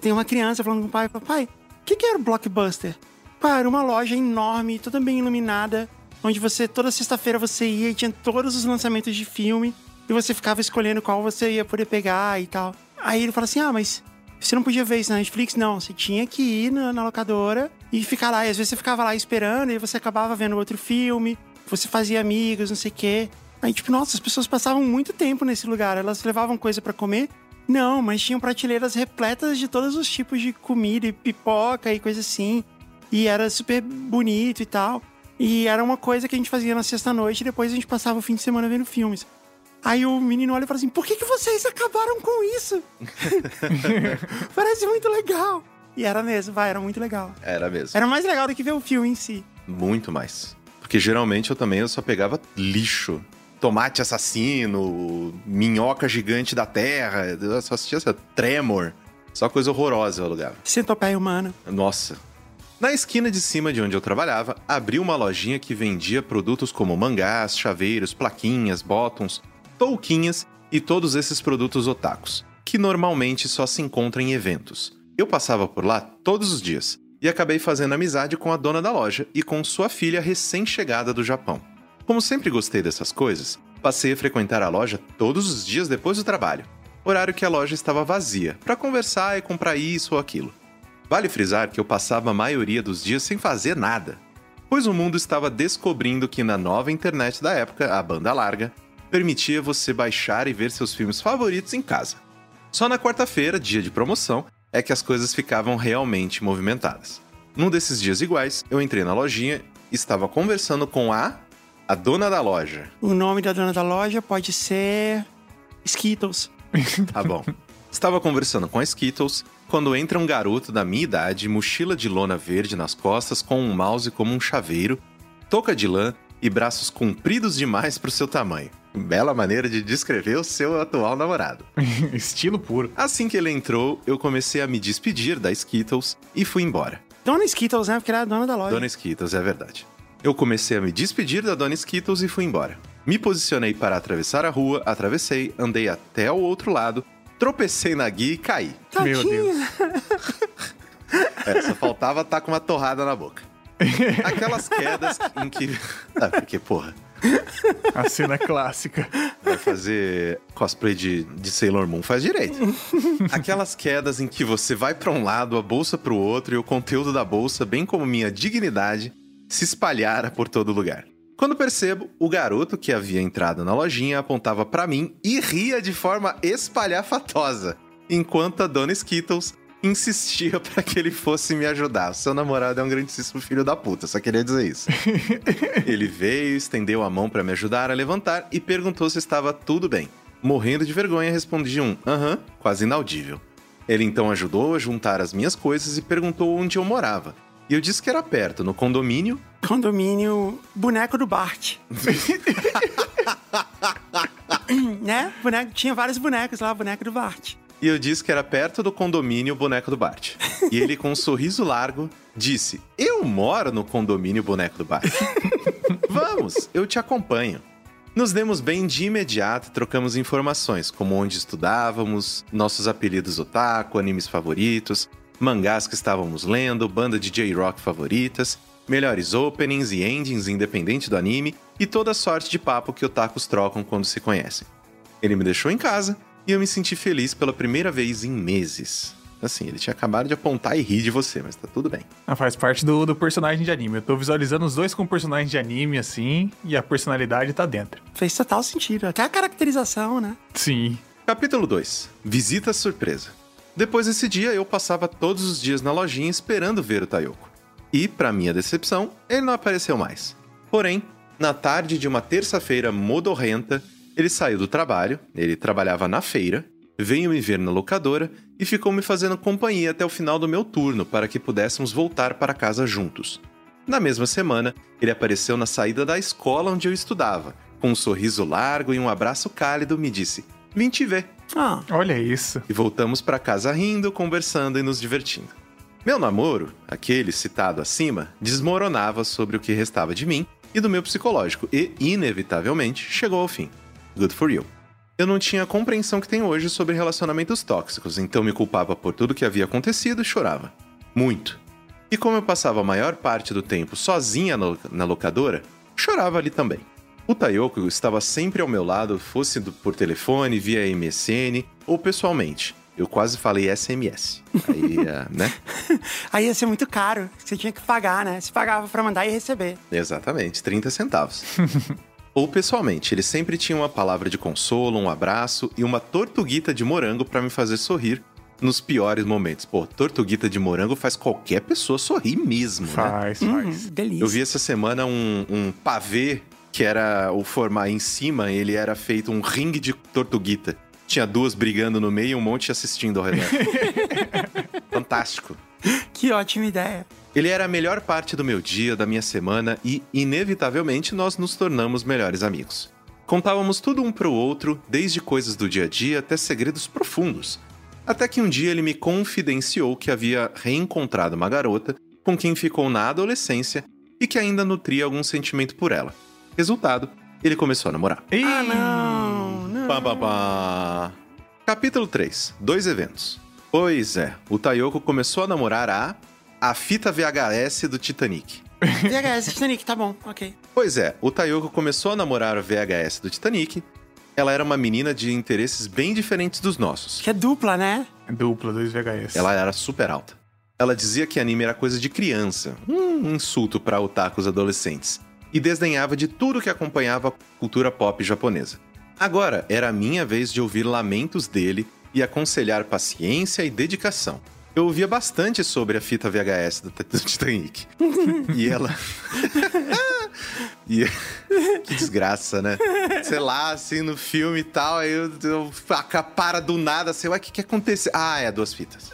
tem uma criança falando com o pai, pai, o que, que era o Blockbuster? Pai, era uma loja enorme, toda bem iluminada, onde você, toda sexta-feira você ia e tinha todos os lançamentos de filme, e você ficava escolhendo qual você ia poder pegar e tal. Aí ele fala assim, ah, mas você não podia ver isso na Netflix? Não, você tinha que ir na, na locadora e ficar lá. E às vezes você ficava lá esperando e você acabava vendo outro filme, você fazia amigos, não sei o quê. Aí, tipo, nossa, as pessoas passavam muito tempo nesse lugar. Elas levavam coisa pra comer? Não, mas tinham prateleiras repletas de todos os tipos de comida e pipoca e coisa assim. E era super bonito e tal. E era uma coisa que a gente fazia na sexta-noite e depois a gente passava o fim de semana vendo filmes. Aí o menino olha e fala assim: por que, que vocês acabaram com isso? Parece muito legal. E era mesmo, vai, era muito legal. Era mesmo. Era mais legal do que ver o filme em si. Muito mais. Porque geralmente eu também eu só pegava lixo. Tomate assassino, minhoca gigante da terra. Eu só assistia essa Tremor. Só coisa horrorosa eu alugava. Centopeia humana. Nossa. Na esquina de cima de onde eu trabalhava, abriu uma lojinha que vendia produtos como mangás, chaveiros, plaquinhas, bottoms, touquinhas e todos esses produtos otakus, que normalmente só se encontram em eventos. Eu passava por lá todos os dias e acabei fazendo amizade com a dona da loja e com sua filha recém-chegada do Japão. Como sempre gostei dessas coisas, passei a frequentar a loja todos os dias depois do trabalho, horário que a loja estava vazia, para conversar e comprar isso ou aquilo. Vale frisar que eu passava a maioria dos dias sem fazer nada, pois o mundo estava descobrindo que na nova internet da época, a banda larga, permitia você baixar e ver seus filmes favoritos em casa. Só na quarta-feira, dia de promoção, é que as coisas ficavam realmente movimentadas. Num desses dias iguais, eu entrei na lojinha e estava conversando com a a dona da loja. O nome da dona da loja pode ser Skittles. Tá bom. Estava conversando com a Skittles quando entra um garoto da minha idade, mochila de lona verde nas costas, com um mouse como um chaveiro, touca de lã e braços compridos demais para o seu tamanho. Bela maneira de descrever o seu atual namorado. Estilo puro. Assim que ele entrou, eu comecei a me despedir da Skittles e fui embora. Dona Skittles, né? Porque ela é a dona da loja. Dona Skittles, é verdade. Eu comecei a me despedir da Dona Skittles e fui embora. Me posicionei para atravessar a rua, atravessei, andei até o outro lado, tropecei na guia e caí. Meu Deus. É, só faltava estar com uma torrada na boca. Aquelas quedas em que. Ah, porque, porra, A cena clássica. vai fazer cosplay de, de Sailor Moon, faz direito. Aquelas quedas em que você vai pra um lado, a bolsa pro outro e o conteúdo da bolsa, bem como minha dignidade, se espalhara por todo lugar. Quando percebo, o garoto que havia entrado na lojinha apontava pra mim e ria de forma espalhafatosa, enquanto a dona Skittles insistia pra que ele fosse me ajudar. Seu namorado é um grandíssimo filho da puta, só queria dizer isso. ele veio, estendeu a mão pra me ajudar a levantar e perguntou se estava tudo bem. Morrendo de vergonha, respondi um aham, quase inaudível. Ele então ajudou a juntar as minhas coisas e perguntou onde eu morava. E eu disse que era perto, no condomínio. Condomínio Boneco do Bart. né? Boneco, tinha vários bonecos lá, boneco do Bart. E eu disse que era perto do condomínio Boneco do Bart. E ele, com um sorriso largo, disse: Eu moro no condomínio Boneco do Bart. Vamos, eu te acompanho. Nos demos bem de imediato e trocamos informações, como onde estudávamos, nossos apelidos otaku, animes favoritos, mangás que estávamos lendo, banda de J-rock favoritas, melhores openings e endings independente do anime e toda sorte de papo que otakus trocam quando se conhecem. Ele me deixou em casa e eu me senti feliz pela primeira vez em meses. Assim, ele tinha acabado de apontar e rir de você, mas tá tudo bem. Ah, faz parte do, do personagem de anime. Eu tô visualizando os dois com personagem de anime, assim, e a personalidade tá dentro. Fez total sentido. Até a caracterização, né? Sim. Capítulo 2 Visita surpresa. Depois desse dia, eu passava todos os dias na lojinha esperando ver o Tayoko. E, para minha decepção, ele não apareceu mais. Porém, na tarde de uma terça-feira modorrenta, ele saiu do trabalho, ele trabalhava na feira, veio me ver na locadora e ficou me fazendo companhia até o final do meu turno para que pudéssemos voltar para casa juntos. Na mesma semana, ele apareceu na saída da escola onde eu estudava. Com um sorriso largo e um abraço cálido, me disse: Vim te ver. Ah, Olha isso. E voltamos para casa rindo, conversando e nos divertindo. Meu namoro, aquele citado acima, desmoronava sobre o que restava de mim e do meu psicológico e, inevitavelmente, chegou ao fim. Good for you. Eu não tinha a compreensão que tenho hoje sobre relacionamentos tóxicos, então me culpava por tudo que havia acontecido e chorava. Muito. E como eu passava a maior parte do tempo sozinha no- na locadora, chorava ali também. O Tayoko estava sempre ao meu lado, fosse do- por telefone, via MSN ou pessoalmente. Eu quase falei SMS. Aí, ah, né? aí ia ser muito caro. Você tinha que pagar, né? Você pagava pra mandar e receber. Exatamente, 30 centavos. Ou pessoalmente, ele sempre tinha uma palavra de consolo, um abraço e uma tortuguita de morango pra me fazer sorrir nos piores momentos. Pô, tortuguita de morango faz qualquer pessoa sorrir mesmo, né? Faz, Hum, faz. delícia. Eu vi essa semana um, um pavê que era o formar em cima, ele era feito um ringue de tortuguita. Tinha duas brigando no meio e um monte assistindo ao redor. Fantástico. Que ótima ideia. Ele era a melhor parte do meu dia, da minha semana e, inevitavelmente, nós nos tornamos melhores amigos. Contávamos tudo um pro outro, desde coisas do dia a dia até segredos profundos. Até que um dia ele me confidenciou que havia reencontrado uma garota com quem ficou na adolescência e que ainda nutria algum sentimento por ela. Resultado, ele começou a namorar. Ah, não. não. Pá, pá, pá. Capítulo 3. Dois eventos. Pois é, o Tayoko começou a namorar a... A fita VHS do Titanic. VHS Titanic, tá bom, ok. Pois é, o Tayoko começou a namorar a VHS do Titanic. Ela era uma menina de interesses bem diferentes dos nossos. Que é dupla, né? Dupla, dois VHS. Ela era super alta. Ela dizia que anime era coisa de criança, um insulto para otakus adolescentes, e desdenhava de tudo que acompanhava a cultura pop japonesa. Agora era a minha vez de ouvir lamentos dele e aconselhar paciência e dedicação. Eu ouvia bastante sobre a fita VHS do, do Titanic. e ela. e... que desgraça, né? Sei lá, assim, no filme e tal, aí eu, eu para do nada, sei lá, o que, que aconteceu? Ah, é duas fitas.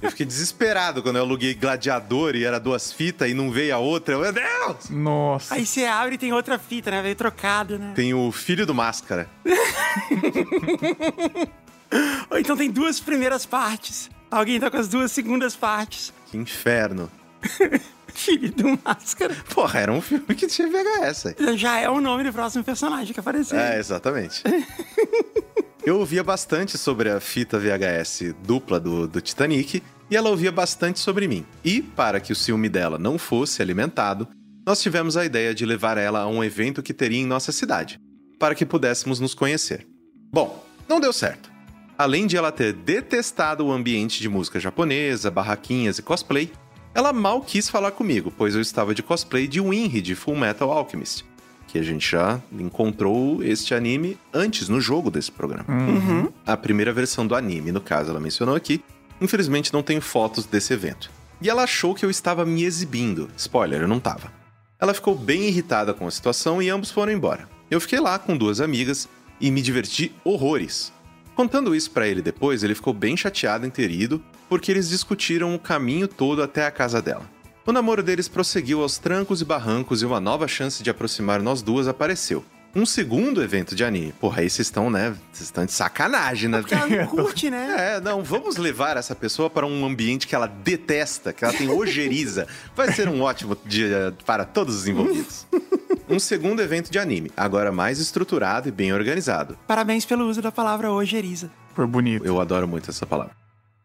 eu fiquei desesperado quando eu aluguei Gladiador e era duas fitas e não veio a outra. Eu, Meu Deus! Nossa. Aí você abre e tem outra fita, né? Veio trocado, né? Tem o filho do Máscara. Ou então tem duas primeiras partes. Alguém tá com as duas segundas partes. Que inferno. Filho do Máscara. Porra, era um filme que tinha VHS. Já é o nome do próximo personagem que apareceu. É, exatamente. Eu ouvia bastante sobre a fita VHS dupla do, do Titanic e ela ouvia bastante sobre mim. E, para que o ciúme dela não fosse alimentado, nós tivemos a ideia de levar ela a um evento que teria em nossa cidade, para que pudéssemos nos conhecer. Bom, não deu certo. Além de ela ter detestado o ambiente de música japonesa, barraquinhas e cosplay, ela mal quis falar comigo, pois eu estava de cosplay de Winry de Full Metal Alchemist, que a gente já encontrou este anime antes no jogo desse programa. Uhum. A primeira versão do anime, no caso, ela mencionou aqui. Infelizmente não tenho fotos desse evento. E ela achou que eu estava me exibindo. Spoiler, eu não tava. Ela ficou bem irritada com a situação e ambos foram embora. Eu fiquei lá com duas amigas e me diverti horrores. Contando isso pra ele depois, ele ficou bem chateado em ter ido, porque eles discutiram o caminho todo até a casa dela. O namoro deles prosseguiu aos trancos e barrancos e uma nova chance de aproximar nós duas apareceu. Um segundo evento de anime. Porra, aí vocês estão, né? Vocês estão de sacanagem, né? Porque ela não curte, né? É, não, vamos levar essa pessoa para um ambiente que ela detesta, que ela tem ojeriza. Vai ser um ótimo dia para todos os envolvidos. Um segundo evento de anime, agora mais estruturado e bem organizado. Parabéns pelo uso da palavra ojeriza. Foi bonito. Eu adoro muito essa palavra.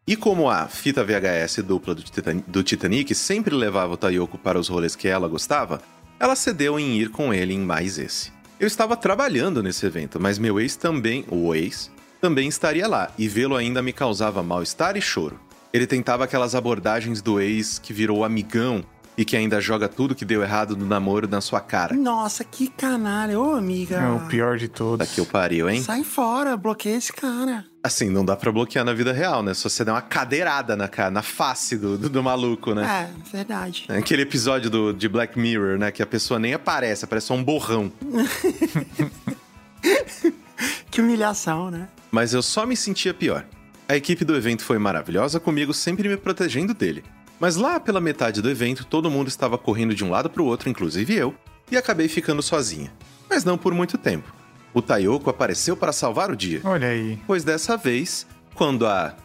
E como a fita VHS dupla do, Titan- do Titanic sempre levava o Tayoko para os rolês que ela gostava, ela cedeu em ir com ele em mais esse. Eu estava trabalhando nesse evento, mas meu ex também, o ex, também estaria lá, e vê-lo ainda me causava mal-estar e choro. Ele tentava aquelas abordagens do ex que virou amigão e que ainda joga tudo que deu errado no namoro na sua cara. Nossa, que canalha. Ô, amiga. É o pior de todos. Daqui eu pariu, hein? Sai fora, bloqueia esse cara. Assim, não dá pra bloquear na vida real, né? Só você der uma cadeirada na, cara, na face do, do, do maluco, né? É, verdade. É Aquele episódio do, de Black Mirror, né? Que a pessoa nem aparece, aparece só um borrão. Que humilhação, né? Mas eu só me sentia pior. A equipe do evento foi maravilhosa comigo, sempre me protegendo dele. Mas lá pela metade do evento, todo mundo estava correndo de um lado pro outro, inclusive eu, e acabei ficando sozinha. Mas não por muito tempo. O Tayoko apareceu para salvar o dia. Olha aí. Pois dessa vez, quando a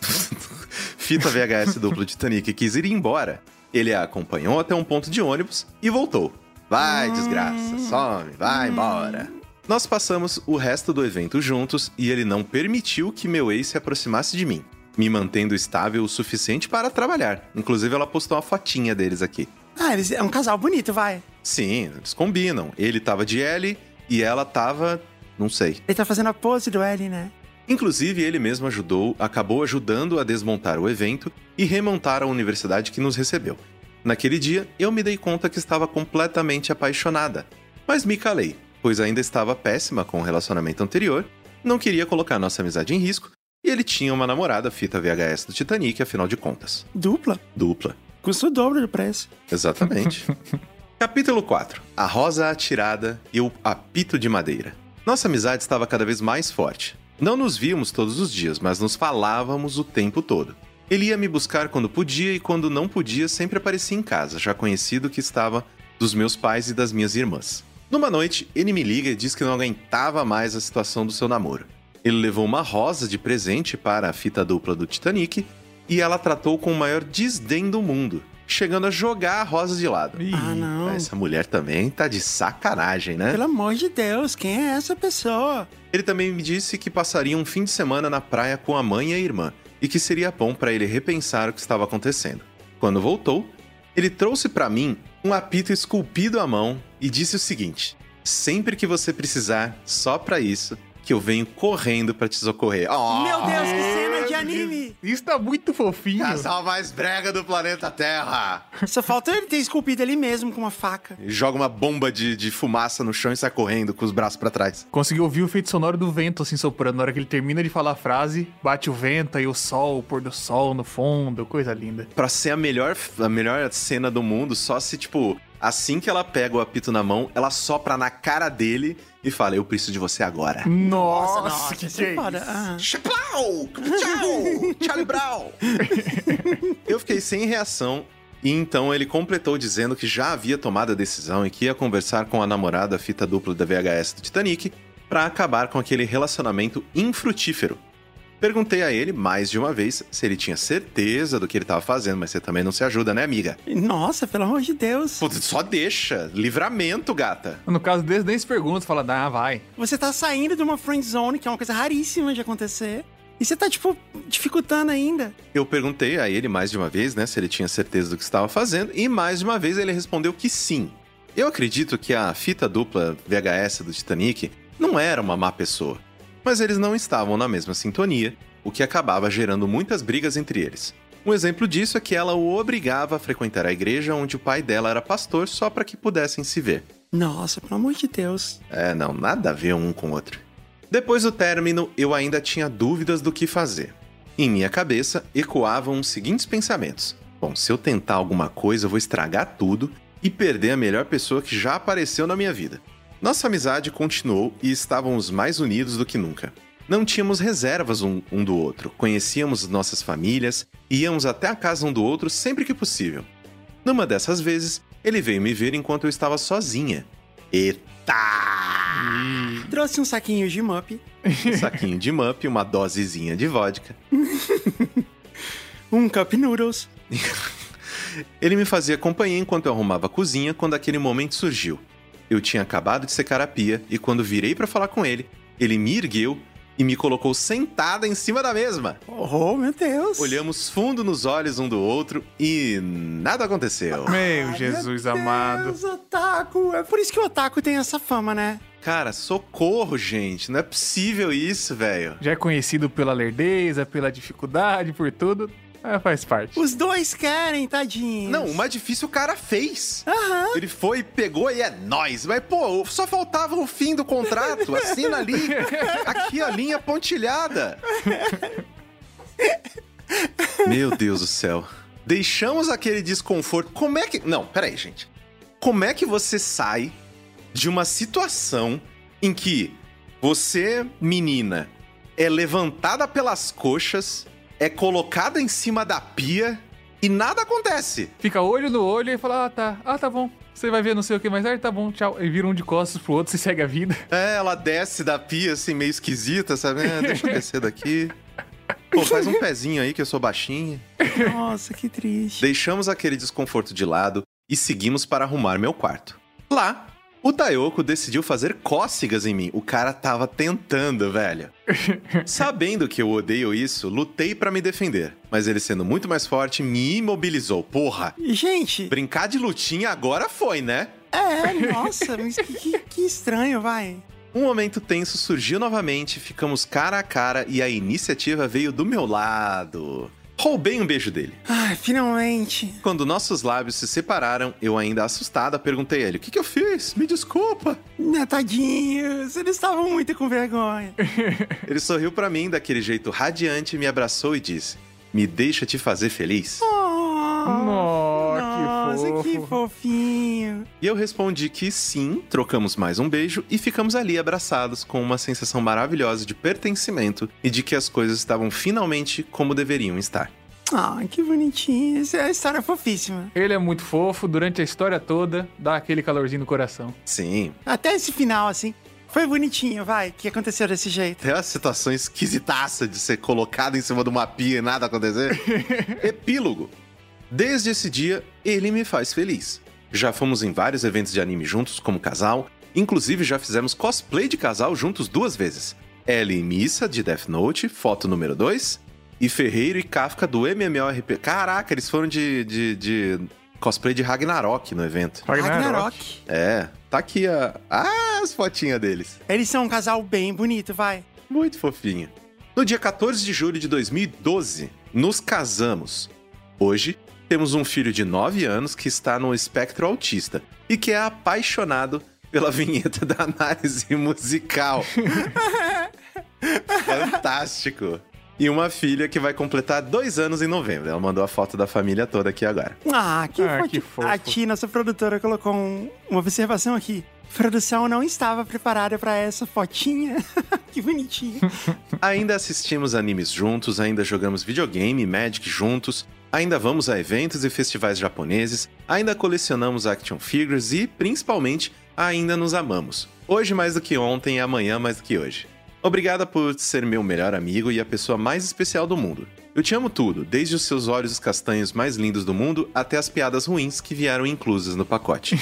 fita VHS duplo Titanic quis ir embora, ele a acompanhou até um ponto de ônibus e voltou. Vai, desgraça, some, vai embora. Nós passamos o resto do evento juntos e ele não permitiu que meu ex se aproximasse de mim, me mantendo estável o suficiente para trabalhar. Inclusive, ela postou uma fotinha deles aqui. Ah, eles, é um casal bonito, vai. Sim, eles combinam. Ele tava de L e ela tava. não sei. Ele tá fazendo a pose do L, né? Inclusive, ele mesmo ajudou, acabou ajudando a desmontar o evento e remontar a universidade que nos recebeu. Naquele dia, eu me dei conta que estava completamente apaixonada, mas me calei, pois ainda estava péssima com o relacionamento anterior, não queria colocar nossa amizade em risco e ele tinha uma namorada fita VHS do Titanic, afinal de contas. Dupla. Dupla. Custa o dobro do preço. Exatamente. Capítulo 4. A rosa atirada e o apito de madeira. Nossa amizade estava cada vez mais forte. Não nos víamos todos os dias, mas nos falávamos o tempo todo. Ele ia me buscar quando podia e quando não podia sempre aparecia em casa, já conhecido que estava dos meus pais e das minhas irmãs. Numa noite, ele me liga e diz que não aguentava mais a situação do seu namoro. Ele levou uma rosa de presente para a fita dupla do Titanic e ela tratou com o maior desdém do mundo, chegando a jogar a rosa de lado. Ih, Ah, não. Essa mulher também tá de sacanagem, né? Pelo amor de Deus, quem é essa pessoa? Ele também me disse que passaria um fim de semana na praia com a mãe e a irmã e que seria bom para ele repensar o que estava acontecendo. Quando voltou, ele trouxe para mim um apito esculpido à mão e disse o seguinte: Sempre que você precisar, só para isso, que eu venho correndo para te socorrer. Oh, Meu Deus, que cena de anime. Isso tá muito fofinho. Casal mais brega do planeta Terra. Só falta ele ter esculpido ele mesmo com uma faca. E joga uma bomba de, de fumaça no chão e sai correndo com os braços pra trás. Conseguiu ouvir o efeito sonoro do vento assim soprando. Na hora que ele termina de falar a frase, bate o vento e o sol, o pôr do sol no fundo, coisa linda. Pra ser a melhor, a melhor cena do mundo, só se, tipo, assim que ela pega o apito na mão, ela sopra na cara dele e fala: Eu preciso de você agora. Nossa, que isso que é é isso? Ah. Chaplau! Tchau! Charlie Brown! Eu fiquei sem reação. E então ele completou dizendo que já havia tomado a decisão e que ia conversar com a namorada fita dupla da VHS do Titanic para acabar com aquele relacionamento infrutífero. Perguntei a ele mais de uma vez se ele tinha certeza do que ele estava fazendo, mas você também não se ajuda, né, amiga? Nossa, pelo amor de Deus. Pô, só deixa. Livramento, gata. No caso deles, nem se pergunta, fala, ah, vai. Você tá saindo de uma friend zone, que é uma coisa raríssima de acontecer. E você tá, tipo, dificultando ainda. Eu perguntei a ele mais de uma vez, né, se ele tinha certeza do que estava fazendo, e mais de uma vez ele respondeu que sim. Eu acredito que a fita dupla VHS do Titanic não era uma má pessoa, mas eles não estavam na mesma sintonia, o que acabava gerando muitas brigas entre eles. Um exemplo disso é que ela o obrigava a frequentar a igreja onde o pai dela era pastor só para que pudessem se ver. Nossa, pelo amor de Deus. É, não, nada a ver um com o outro. Depois do término, eu ainda tinha dúvidas do que fazer. Em minha cabeça ecoavam os seguintes pensamentos: Bom, se eu tentar alguma coisa, eu vou estragar tudo e perder a melhor pessoa que já apareceu na minha vida. Nossa amizade continuou e estávamos mais unidos do que nunca. Não tínhamos reservas um, um do outro, conhecíamos nossas famílias e íamos até a casa um do outro sempre que possível. Numa dessas vezes, ele veio me ver enquanto eu estava sozinha. Eita! Trouxe um saquinho de mup, Um saquinho de mup, uma dosezinha de vodka. um cup noodles. Ele me fazia companhia enquanto eu arrumava a cozinha quando aquele momento surgiu. Eu tinha acabado de secar a pia e quando virei para falar com ele, ele me ergueu e me colocou sentada em cima da mesma. Oh, meu Deus. Olhamos fundo nos olhos um do outro e nada aconteceu. Meu Ai, Jesus meu amado. Deus, otaku. É por isso que o otaku tem essa fama, né? Cara, socorro, gente. Não é possível isso, velho. Já é conhecido pela lerdeza, pela dificuldade, por tudo. É, faz parte. Os dois querem, tadinho. Não, o mais difícil o cara fez. Aham. Ele foi, pegou e é nóis. Mas, pô, só faltava o fim do contrato. Assina ali. Aqui a linha pontilhada. Meu Deus do céu. Deixamos aquele desconforto. Como é que. Não, peraí, gente. Como é que você sai de uma situação em que você, menina, é levantada pelas coxas, é colocada em cima da pia e nada acontece? Fica olho no olho e fala, ah, tá, ah, tá bom. Você vai ver não sei o que mais tarde, tá bom, tchau. E vira um de costas pro outro, você segue a vida. É, ela desce da pia assim, meio esquisita, sabe? É, deixa eu descer daqui. Pô, faz um pezinho aí que eu sou baixinha. Nossa, que triste. Deixamos aquele desconforto de lado e seguimos para arrumar meu quarto. Lá, o Tayoko decidiu fazer cócegas em mim. O cara tava tentando, velho. Sabendo que eu odeio isso, lutei pra me defender. Mas ele, sendo muito mais forte, me imobilizou. Porra! E, Gente, Brincar de lutinha agora foi, né? é, nossa, mas que, que- que estranho, vai. Um momento tenso surgiu novamente, ficamos cara a cara e a iniciativa veio do meu lado. Roubei um beijo dele. Ai, finalmente. Quando nossos lábios se separaram, eu ainda assustada perguntei a ele: O que, que eu fiz? Me desculpa. Né, tadinhos, eles estavam muito com vergonha. Ele sorriu pra mim daquele jeito radiante, me abraçou e disse: Me deixa te fazer feliz. Oh, Que nossa, fofo. que fofinho. E eu respondi que sim, trocamos mais um beijo e ficamos ali abraçados com uma sensação maravilhosa de pertencimento e de que as coisas estavam finalmente como deveriam estar. Ah, que bonitinho. Essa é uma história fofíssima. Ele é muito fofo, durante a história toda, dá aquele calorzinho no coração. Sim, Até esse final, assim, foi bonitinho, vai, que aconteceu desse jeito. Tem uma situação esquisitaça de ser colocado em cima de uma pia e nada acontecer. Epílogo. Desde esse dia, ele me faz feliz. Já fomos em vários eventos de anime juntos como casal, inclusive já fizemos cosplay de casal juntos duas vezes. Ellie e Missa, de Death Note, foto número 2, e Ferreiro e Kafka do MMORP. Caraca, eles foram de, de, de cosplay de Ragnarok no evento. Ragnarok. É, tá aqui a, ah, as fotinhas deles. Eles são um casal bem bonito, vai. Muito fofinho. No dia 14 de julho de 2012, nos casamos. Hoje, temos um filho de 9 anos que está no espectro autista e que é apaixonado pela vinheta da análise musical. Fantástico! E uma filha que vai completar dois anos em novembro. Ela mandou a foto da família toda aqui agora. Ah, que, Ah, fofo. que fofo. A Tia, nossa produtora, colocou um- uma observação aqui. Produção não estava preparada para essa fotinha. que bonitinho. Ainda assistimos animes juntos, ainda jogamos videogame e Magic juntos, ainda vamos a eventos e festivais japoneses, ainda colecionamos action figures e, principalmente, ainda nos amamos. Hoje mais do que ontem e amanhã mais do que hoje. Obrigada por ser meu melhor amigo e a pessoa mais especial do mundo. Eu te amo tudo, desde os seus olhos castanhos mais lindos do mundo até as piadas ruins que vieram inclusas no pacote.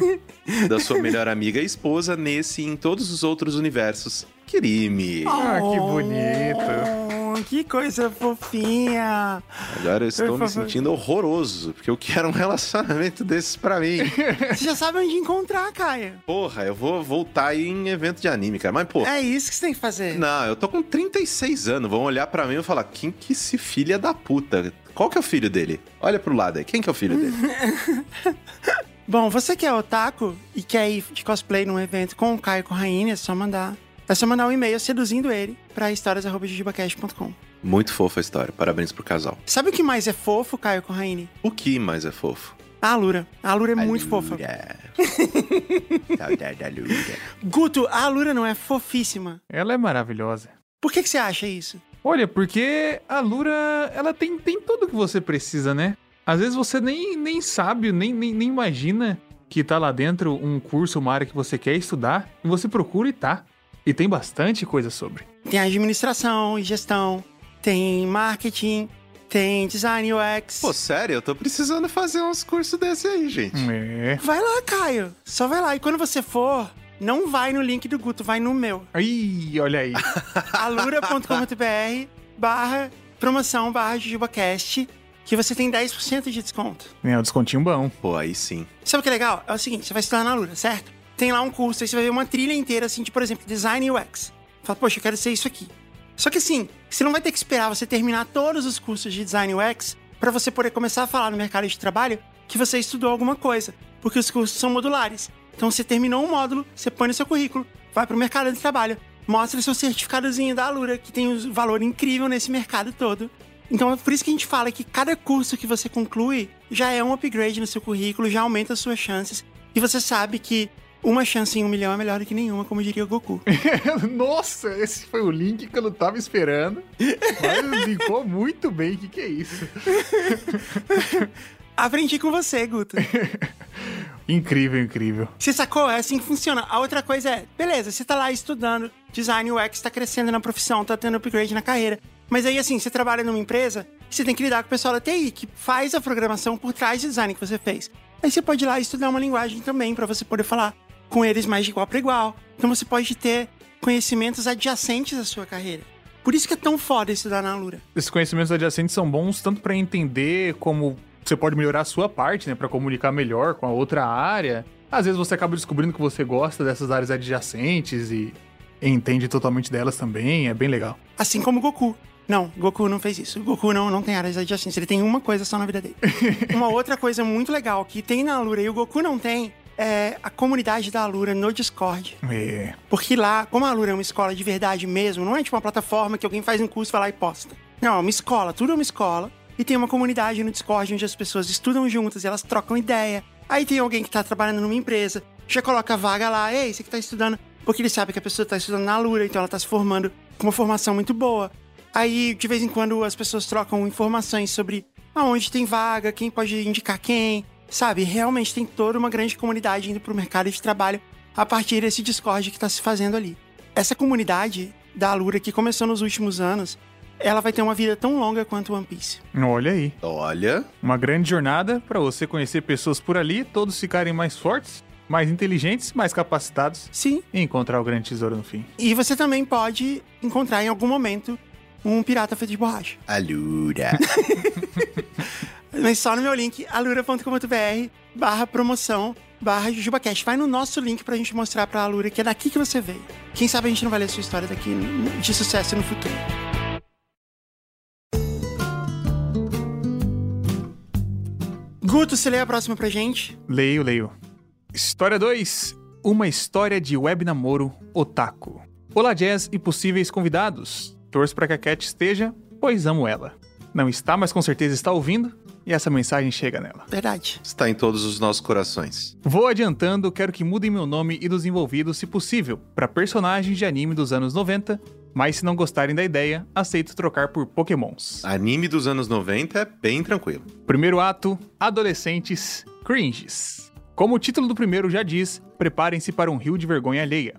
da sua melhor amiga e esposa nesse e em todos os outros universos. Kirimi. Ah, que bonito. Oh, que coisa fofinha. Agora eu estou Por me sentindo horroroso, porque eu quero um relacionamento desses pra mim. Você já sabe onde encontrar, Caio. Porra, eu vou voltar aí em evento de anime, cara. Mas, pô, É isso que você tem que fazer. não, eu tô com 36 anos. Vão olhar pra mim e falar: quem que esse filho é da puta? Qual que é o filho dele? Olha pro lado aí. Quem que é o filho dele? Bom, você que é otaku e quer ir de cosplay num evento com o Caio Corraine, é só mandar. É só mandar um e-mail seduzindo ele pra histórias.jujubacast.com. Muito fofa a história. Parabéns pro casal. Sabe o que mais é fofo, Caio Corraine? O que mais é fofo? A Alura. A Alura é muito fofa. Saudade da Lura. Guto, a Alura não é fofíssima. Ela é maravilhosa. Por que, que você acha isso? Olha, porque a Lura, ela tem, tem tudo que você precisa, né? Às vezes você nem, nem sabe, nem, nem, nem imagina que tá lá dentro um curso, uma área que você quer estudar, e você procura e tá. E tem bastante coisa sobre. Tem administração e gestão, tem marketing, tem design UX. Pô, sério, eu tô precisando fazer uns cursos desse aí, gente. É. Vai lá, Caio. Só vai lá. E quando você for, não vai no link do Guto, vai no meu. Ih, olha aí. alura.com.br barra promoção barra JujubaCast, que você tem 10% de desconto. É um descontinho bom. Pô, aí sim. Sabe o que é legal? É o seguinte, você vai estudar na Alura, certo? Tem lá um curso, aí você vai ver uma trilha inteira, assim, de, por exemplo, Design UX. Fala, poxa, eu quero ser isso aqui. Só que assim, você não vai ter que esperar você terminar todos os cursos de Design UX para você poder começar a falar no mercado de trabalho que você estudou alguma coisa, porque os cursos são modulares. Então você terminou um módulo, você põe no seu currículo, vai pro mercado de trabalho, mostra o seu certificadozinho da Alura, que tem um valor incrível nesse mercado todo. Então é por isso que a gente fala que cada curso que você conclui já é um upgrade no seu currículo, já aumenta as suas chances. E você sabe que uma chance em um milhão é melhor do que nenhuma, como diria o Goku. Nossa, esse foi o link que eu não tava esperando. Mas linkou muito bem. O que, que é isso? Aprendi com você, Guto. Incrível, incrível. Você sacou? É assim que funciona. A outra coisa é, beleza, você tá lá estudando design UX, tá crescendo na profissão, tá tendo upgrade na carreira. Mas aí, assim, você trabalha numa empresa, você tem que lidar com o pessoal da TI, que faz a programação por trás do design que você fez. Aí você pode ir lá estudar uma linguagem também, pra você poder falar com eles mais de igual para igual. Então você pode ter conhecimentos adjacentes à sua carreira. Por isso que é tão foda estudar na Alura. Esses conhecimentos adjacentes são bons tanto pra entender como você pode melhorar a sua parte, né, Pra comunicar melhor com a outra área. Às vezes você acaba descobrindo que você gosta dessas áreas adjacentes e entende totalmente delas também, é bem legal. Assim como o Goku. Não, Goku não fez isso. O Goku não, não tem áreas adjacentes. Ele tem uma coisa só na vida dele. uma outra coisa muito legal que tem na Alura e o Goku não tem é a comunidade da Alura no Discord. É. Porque lá, como a Alura é uma escola de verdade mesmo, não é tipo uma plataforma que alguém faz um curso, vai lá e posta. Não, é uma escola, tudo é uma escola. E tem uma comunidade no Discord onde as pessoas estudam juntas e elas trocam ideia. Aí tem alguém que tá trabalhando numa empresa, já coloca a vaga lá, ei, você que tá estudando, porque ele sabe que a pessoa tá estudando na Alura, então ela tá se formando com uma formação muito boa. Aí, de vez em quando, as pessoas trocam informações sobre aonde tem vaga, quem pode indicar quem, sabe? Realmente tem toda uma grande comunidade indo pro mercado de trabalho a partir desse Discord que tá se fazendo ali. Essa comunidade da Alura, que começou nos últimos anos, ela vai ter uma vida tão longa quanto One Piece. Olha aí. Olha, Uma grande jornada pra você conhecer pessoas por ali, todos ficarem mais fortes, mais inteligentes, mais capacitados Sim, e encontrar o grande tesouro no fim. e você também pode encontrar em algum momento um pirata feito de borracha. Alura. mas só no meu link, alura.com.br barra promoção barra JujubaCast. Vai no nosso link pra gente mostrar pra Alura que é daqui que você veio. Quem sabe a gente não vai ler a sua história daqui de sucesso no futuro. Guto, você lê a próxima pra gente? Leio, leio. História 2. Uma história de web namoro otaku. Olá, Jazz e possíveis convidados. Torço para que a Cat esteja, pois amo ela. Não está, mas com certeza está ouvindo e essa mensagem chega nela. Verdade. Está em todos os nossos corações. Vou adiantando, quero que mudem meu nome e dos envolvidos, se possível, para personagens de anime dos anos 90, mas se não gostarem da ideia, aceito trocar por pokémons. Anime dos anos 90 é bem tranquilo. Primeiro ato: Adolescentes Cringes. Como o título do primeiro já diz, preparem-se para um rio de vergonha alheia.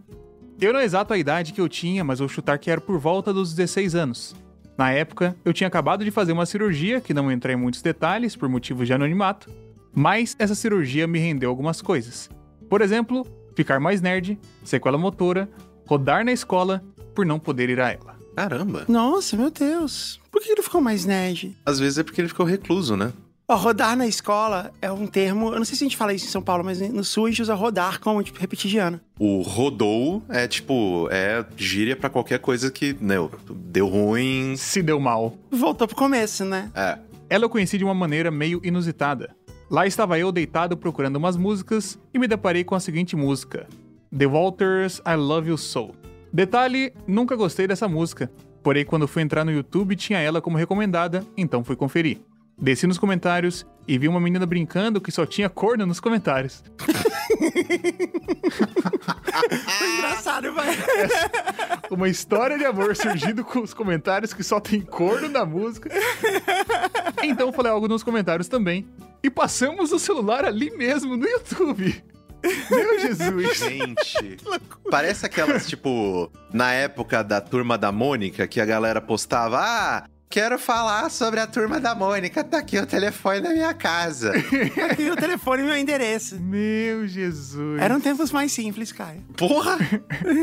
Eu não exato a idade que eu tinha, mas vou chutar que era por volta dos 16 anos. Na época, eu tinha acabado de fazer uma cirurgia, que não entrei em muitos detalhes por motivos de anonimato, mas essa cirurgia me rendeu algumas coisas. Por exemplo, ficar mais nerd, sequela motora, rodar na escola por não poder ir a ela. Caramba. Nossa, meu Deus. Por que ele ficou mais nerd? Às vezes é porque ele ficou recluso, né? Ó, rodar na escola é um termo. Eu não sei se a gente fala isso em São Paulo, mas no sul a gente usa rodar como, tipo, repetir de ano. O rodou é tipo, é gíria pra qualquer coisa que, né, deu ruim. Se deu mal. Voltou pro começo, né? É. Ela eu conheci de uma maneira meio inusitada. Lá estava eu deitado procurando umas músicas e me deparei com a seguinte música: The Walters I Love You So. Detalhe, nunca gostei dessa música, porém quando fui entrar no YouTube tinha ela como recomendada, então fui conferir. Desci nos comentários e vi uma menina brincando que só tinha corno nos comentários. Foi engraçado, vai. Uma história de amor surgindo com os comentários que só tem corno na música. Então falei algo nos comentários também. E passamos o celular ali mesmo no YouTube. Meu Jesus. Gente, parece aquelas, tipo, na época da turma da Mônica, que a galera postava, ah, quero falar sobre a turma da Mônica, tá aqui o telefone da minha casa. E o telefone e meu endereço. Meu Jesus. Eram tempos mais simples, Caio. Porra!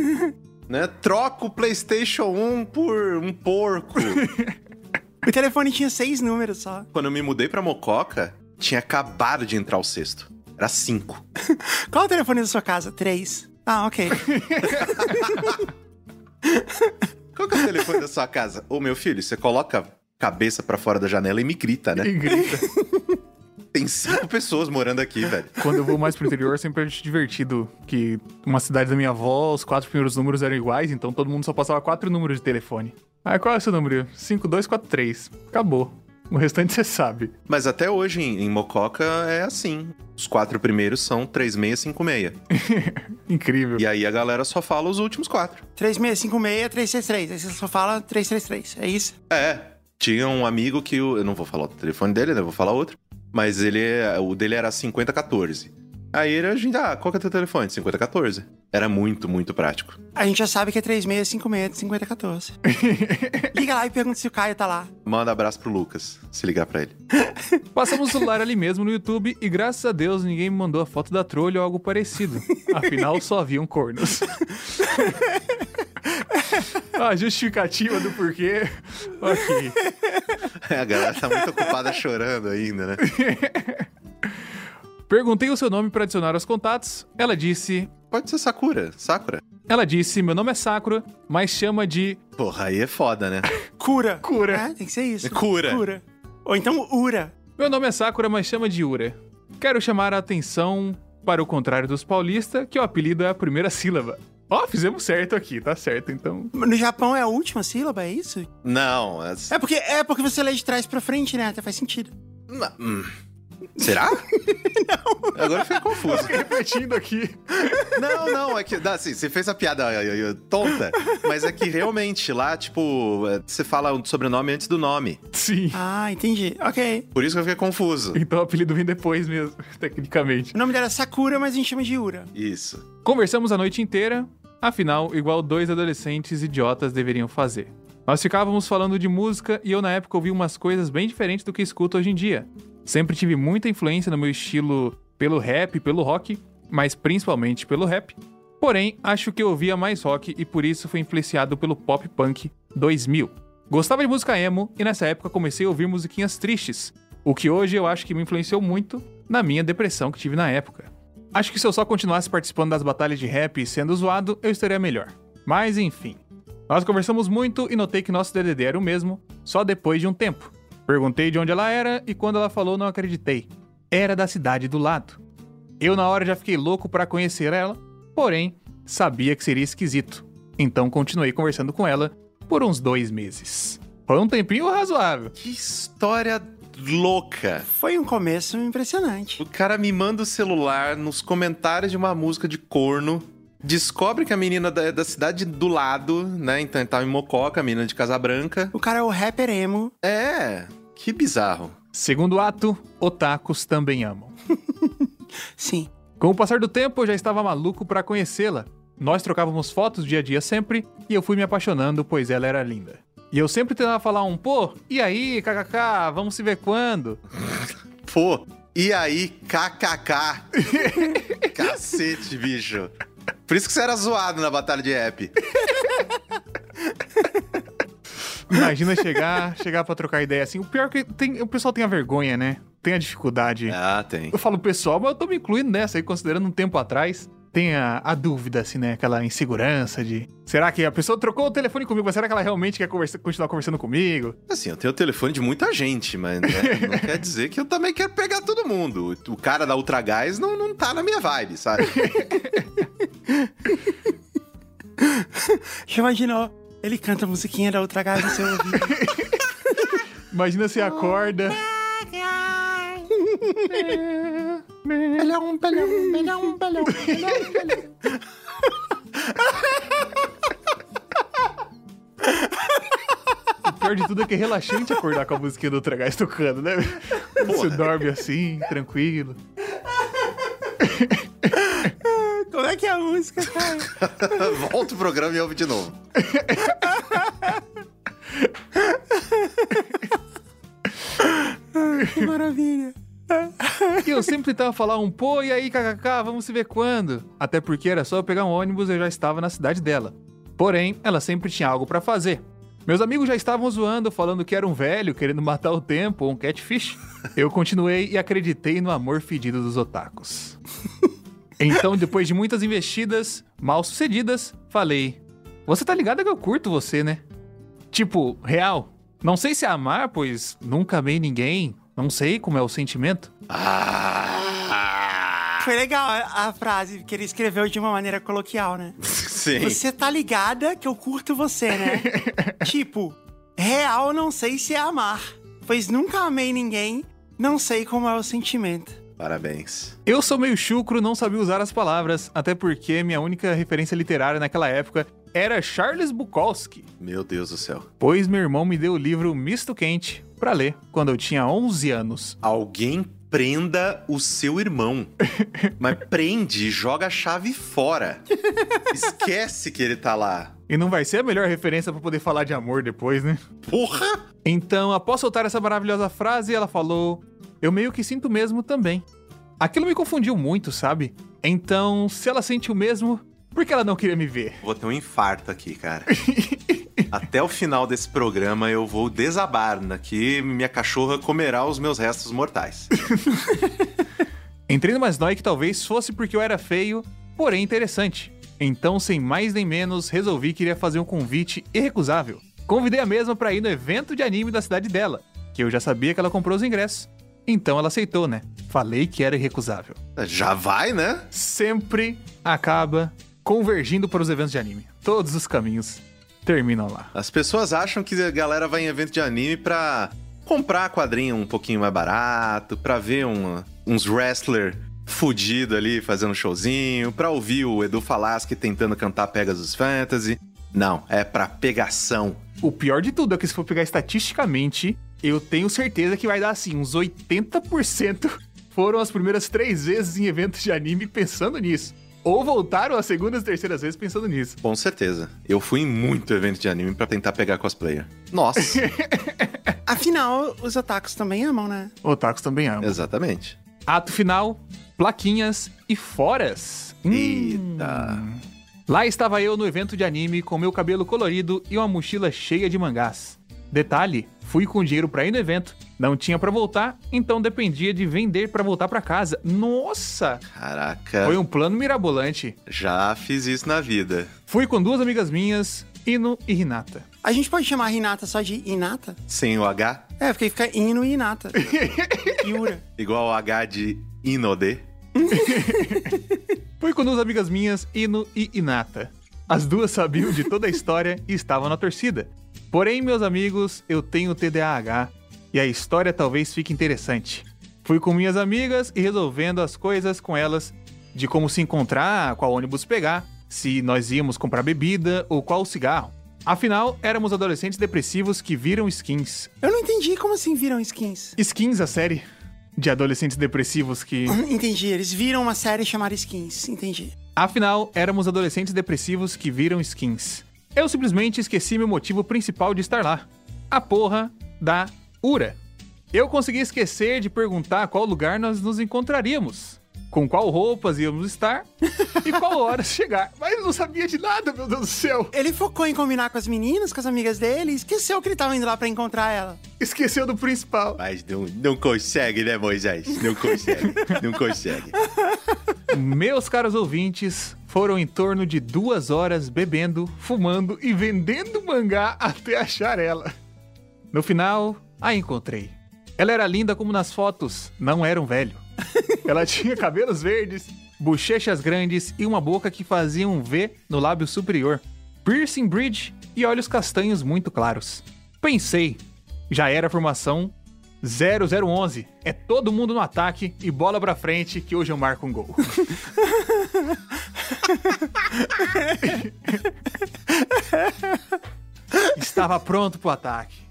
né? Troca o PlayStation 1 por um porco. O telefone tinha seis números só. Quando eu me mudei pra Mococa, tinha acabado de entrar o sexto. Era cinco. Qual o telefone da sua casa? Três. Ah, ok. Qual que é o telefone da sua casa? Ô, meu filho, você coloca a cabeça pra fora da janela e me grita, né? E grita. Tem cinco pessoas morando aqui, velho. Quando eu vou mais pro interior, sempre acho divertido que uma cidade da minha avó, os quatro primeiros números eram iguais, então todo mundo só passava quatro números de telefone. Aí qual é o seu número? 5243. Acabou. O restante você sabe. Mas até hoje em, em Mococa é assim. Os quatro primeiros são 3656. Incrível. E aí a galera só fala os últimos quatro. 3656, 363. Aí você só fala 333. É isso? É. Tinha um amigo que o- eu não vou falar o telefone dele, né? Vou falar outro. Mas ele é- o dele era 5014. Aí ele, a gente, ah, qual que é o teu telefone? 5014. Era muito, muito prático. A gente já sabe que é 3656, 5014. Liga lá e pergunta se o Caio tá lá. Manda abraço pro Lucas, se ligar pra ele. Passamos o celular ali mesmo no YouTube e graças a Deus ninguém me mandou a foto da trolha ou algo parecido. Afinal, só haviam cornos. a justificativa do porquê. Ok. A galera tá muito ocupada chorando ainda, né? Perguntei o seu nome para adicionar aos contatos. Ela disse. Pode ser Sakura, Sakura. Ela disse: Meu nome é Sakura, mas chama de Porra, aí é foda, né? Cura. Cura. É, tem que ser isso. Cura. Cura. Ou então Ura. Meu nome é Sakura, mas chama de Ura. Quero chamar a atenção para o contrário dos paulistas, que o apelido é a primeira sílaba. Ó, fizemos certo aqui, tá certo, então. No Japão é a última sílaba, é isso? Não, as- É porque, é porque você lê de trás pra frente, né? Até faz sentido. Não, hum. Será? não. Agora eu fiquei confuso. Repetindo aqui. Não, não, é que. dá, Assim, você fez a piada tonta, mas é que realmente lá, tipo, eh, você fala o sobrenome antes do nome. Sim. Ah, entendi. Ok. Por isso que eu fiquei confuso. Então o apelido vem depois mesmo, tecnicamente. O nome dela é Sakura, mas a gente chama de Ura. Isso. Conversamos a noite inteira, afinal, igual dois adolescentes idiotas deveriam fazer. Nós ficávamos falando de música e eu na época ouvi umas coisas bem diferentes do que escuto hoje em dia. Sempre tive muita influência no meu estilo pelo rap, pelo rock, mas principalmente pelo rap. Porém, acho que eu ouvia mais rock e por isso fui influenciado pelo pop punk 2000. Gostava de música emo e nessa época comecei a ouvir musiquinhas tristes, o que hoje eu acho que me influenciou muito na minha depressão que tive na época. Acho que se eu só continuasse participando das batalhas de rap e sendo zoado, eu estaria melhor. Mas enfim. Nós conversamos muito e notei que nosso DDD era o mesmo, só depois de um tempo. Perguntei de onde ela era e quando ela falou, não acreditei. era da cidade do lado. Eu na hora já fiquei louco para conhecer ela, porém sabia que seria esquisito. Então continuei conversando com ela por uns dois meses. Foi um tempinho razoável. Que história louca. Foi um começo impressionante. O cara me manda o celular nos comentários de uma música de corno. Descobre que a menina da, da cidade do lado, né? Então ele tava em Mococa, a menina de Casa Branca. O cara é o rapper emo. É, que bizarro. Segundo ato, otakus também amam. Sim. Com o passar do tempo, eu já estava maluco para conhecê-la. Nós trocávamos fotos dia a dia sempre, e eu fui me apaixonando, pois ela era linda. E eu sempre tentava falar um, pô, e aí, kkk, vamos se ver quando? Pô, e aí, kkk. Cacete, bicho. Por isso que você era zoado na batalha de rap. Imagina chegar, chegar para trocar ideia assim. O pior é que tem, o pessoal tem a vergonha, né? Tem a dificuldade. Ah, tem. Eu falo pessoal, mas eu tô me incluindo nessa aí, considerando um tempo atrás. Tem a, a dúvida, assim, né? Aquela insegurança de. Será que a pessoa trocou o telefone comigo, mas será que ela realmente quer conversa, continuar conversando comigo? Assim, eu tenho o telefone de muita gente, mas né, não quer dizer que eu também quero pegar todo mundo. O cara da Ultragás não, não tá na minha vibe, sabe? Já imaginou? Ele canta a musiquinha da outra gás no seu ouvido. Imagina você acorda. Pelhão, pelhão, pelhão, pelhão, pelhão, pelhão. O pior de tudo é que é relaxante acordar com a musiquinha do Ultragás tocando, né? Você dorme assim, tranquilo. É que é a música, cara? Volta o programa e ouve de novo. Que maravilha. E eu sempre tentava falar um pô, e aí, kkk, vamos se ver quando? Até porque era só eu pegar um ônibus e eu já estava na cidade dela. Porém, ela sempre tinha algo pra fazer. Meus amigos já estavam zoando, falando que era um velho querendo matar o tempo ou um catfish. Eu continuei e acreditei no amor fedido dos otakus. Então, depois de muitas investidas mal sucedidas, falei: Você tá ligado que eu curto você, né? Tipo, real. Não sei se é amar, pois nunca amei ninguém. Não sei como é o sentimento. Ah! Foi legal a, a frase que ele escreveu de uma maneira coloquial, né? Sim. Você tá ligada que eu curto você, né? tipo, real não sei se é amar. Pois nunca amei ninguém, não sei como é o sentimento. Parabéns. Eu sou meio chucro, não sabia usar as palavras, até porque minha única referência literária naquela época era Charles Bukowski, Meu Deus do céu. pois meu irmão me deu o livro Misto Quente pra ler quando eu tinha 11 anos. Alguém prenda o seu irmão. Mas prende e joga a chave fora. Esquece que ele tá lá. E não vai ser a melhor referência pra poder falar de amor depois, né? Porra! Então, após soltar essa maravilhosa frase, ela falou: Eu meio que sinto mesmo também. Aquilo me confundiu muito, sabe? Então, se ela sente o mesmo, por que ela não queria me ver? Vou ter um infarto aqui, cara. Até o final desse programa eu vou desabar aqui minha cachorra comerá os meus restos mortais. Entrei numa snoi que talvez fosse porque eu era feio, porém interessante. Então, sem mais nem menos, resolvi que iria fazer um convite irrecusável. Convidei a mesma pra ir no evento de anime da cidade dela, que eu já sabia que ela comprou os ingressos. Então ela aceitou, né? Falei que era irrecusável. Já vai, né? Sempre acaba convergindo para os eventos de anime. Todos os caminhos terminam lá. As pessoas acham que a galera vai em evento de anime pra comprar quadrinho um pouquinho mais barato, pra ver um- uns wrestler fudido ali fazendo showzinho, pra ouvir o Edu Falaschi tentando cantar Pegasus Fantasy. Não, é pra pegação. O pior de tudo é que se for pegar estatisticamente, eu tenho certeza que vai dar assim, uns 80% foram as primeiras três vezes em eventos de anime pensando nisso. Ou voltaram as segundas e terceiras vezes pensando nisso. Com certeza. Eu fui em muito evento de anime pra tentar pegar cosplayer. Nossa, Afinal, os otakus também amam, né? Otakus também amam. exatamente. Ato final, plaquinhas e foras. Hum. Eita. Lá estava eu no evento de anime com meu cabelo colorido e uma mochila cheia de mangás. Detalhe, fui com dinheiro pra ir no evento, não tinha pra voltar, então dependia de vender pra voltar pra casa. Nossa! Caraca. Foi um plano mirabolante. Já fiz isso na vida. Fui com duas amigas minhas, Ino e Hinata. A gente pode chamar a Renata só de Inata? Sem o H, É, porque fica Ino e Inata. Yura. igual o H de Inode. Fui com duas amigas minhas, Ino e Inata. As duas sabiam de toda a história e estavam na torcida. Porém, meus amigos, eu tenho TDAH e a história talvez fique interessante. Fui com minhas amigas e resolvendo as coisas com elas de como se encontrar, qual ônibus pegar, se nós íamos comprar bebida ou qual cigarro. Afinal, éramos adolescentes depressivos que viram skins. Eu não entendi como assim viram skins. Skins, a série de adolescentes depressivos que Entendi, eles viram uma série chamada Skins. Entendi. Afinal, éramos adolescentes depressivos que viram skins. Eu simplesmente esqueci meu motivo principal de estar lá. A porra da Ura. Eu consegui esquecer de perguntar qual lugar nós nos encontraríamos, com qual roupas íamos estar e qual hora chegar. Mas eu não sabia de nada, meu Deus do céu. Ele focou em combinar com as meninas, com as amigas dele, e esqueceu que ele tava indo lá pra encontrar ela. Esqueceu do principal. Mas não, não consegue, né, Moisés? Não consegue. não consegue. Meus caros ouvintes, foram em torno de duas horas bebendo, fumando e vendendo mangá até achar ela. No final, a encontrei. Ela era linda como nas fotos, não era um velho. Ela tinha cabelos verdes, bochechas grandes e uma boca que fazia um V no lábio superior, piercing bridge e olhos castanhos muito claros. Pensei, já era a formação 0011. É todo mundo no ataque e bola pra frente que hoje eu marco um gol. Estava pronto pro ataque.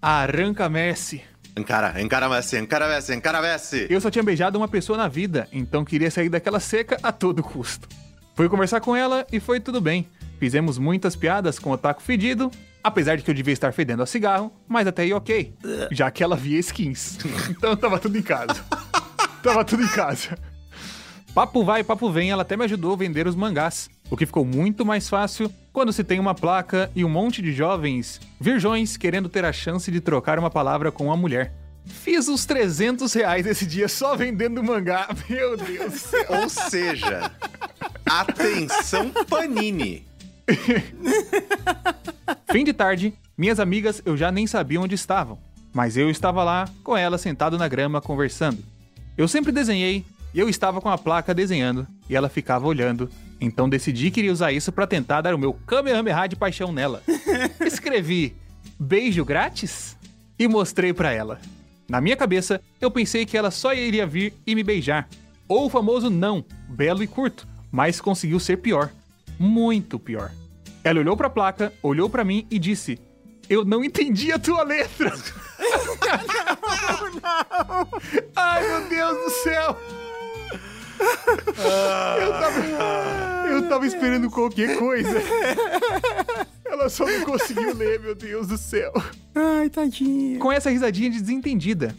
Arranca Messi. Encara, encara Messi, encara Messi, encara Messi. Eu só tinha beijado uma pessoa na vida, então queria sair daquela seca a todo custo. Fui conversar com ela e foi tudo bem. Fizemos muitas piadas com o taco fedido, apesar de que eu devia estar fedendo a cigarro, mas até aí ok, já que ela via skins. Então tava tudo em casa. Tava tudo em casa. Papo vai, papo vem, ela até me ajudou a vender os mangás, o que ficou muito mais fácil quando se tem uma placa e um monte de jovens virgões querendo ter a chance de trocar uma palavra com uma mulher. Fiz uns 300 reais esse dia só vendendo mangá, meu Deus. Ou seja, atenção Panini. Fim de tarde, minhas amigas eu já nem sabia onde estavam, mas eu estava lá com elas sentado na grama conversando. Eu sempre desenhei e eu estava com a placa desenhando e ela ficava olhando, então decidi que iria usar isso para tentar dar o meu Kamehameha de paixão nela. Escrevi beijo grátis e mostrei para ela. Na minha cabeça, eu pensei que ela só iria vir e me beijar. Ou o famoso não, belo e curto, mas conseguiu ser pior. Muito pior. Ela olhou pra placa, olhou pra mim e disse: Eu não entendi a tua letra. Ai, meu Deus do céu. Eu tava, eu tava esperando qualquer coisa. Ela só não conseguiu ler, meu Deus do céu. Ai, tadinha. Com essa risadinha de desentendida,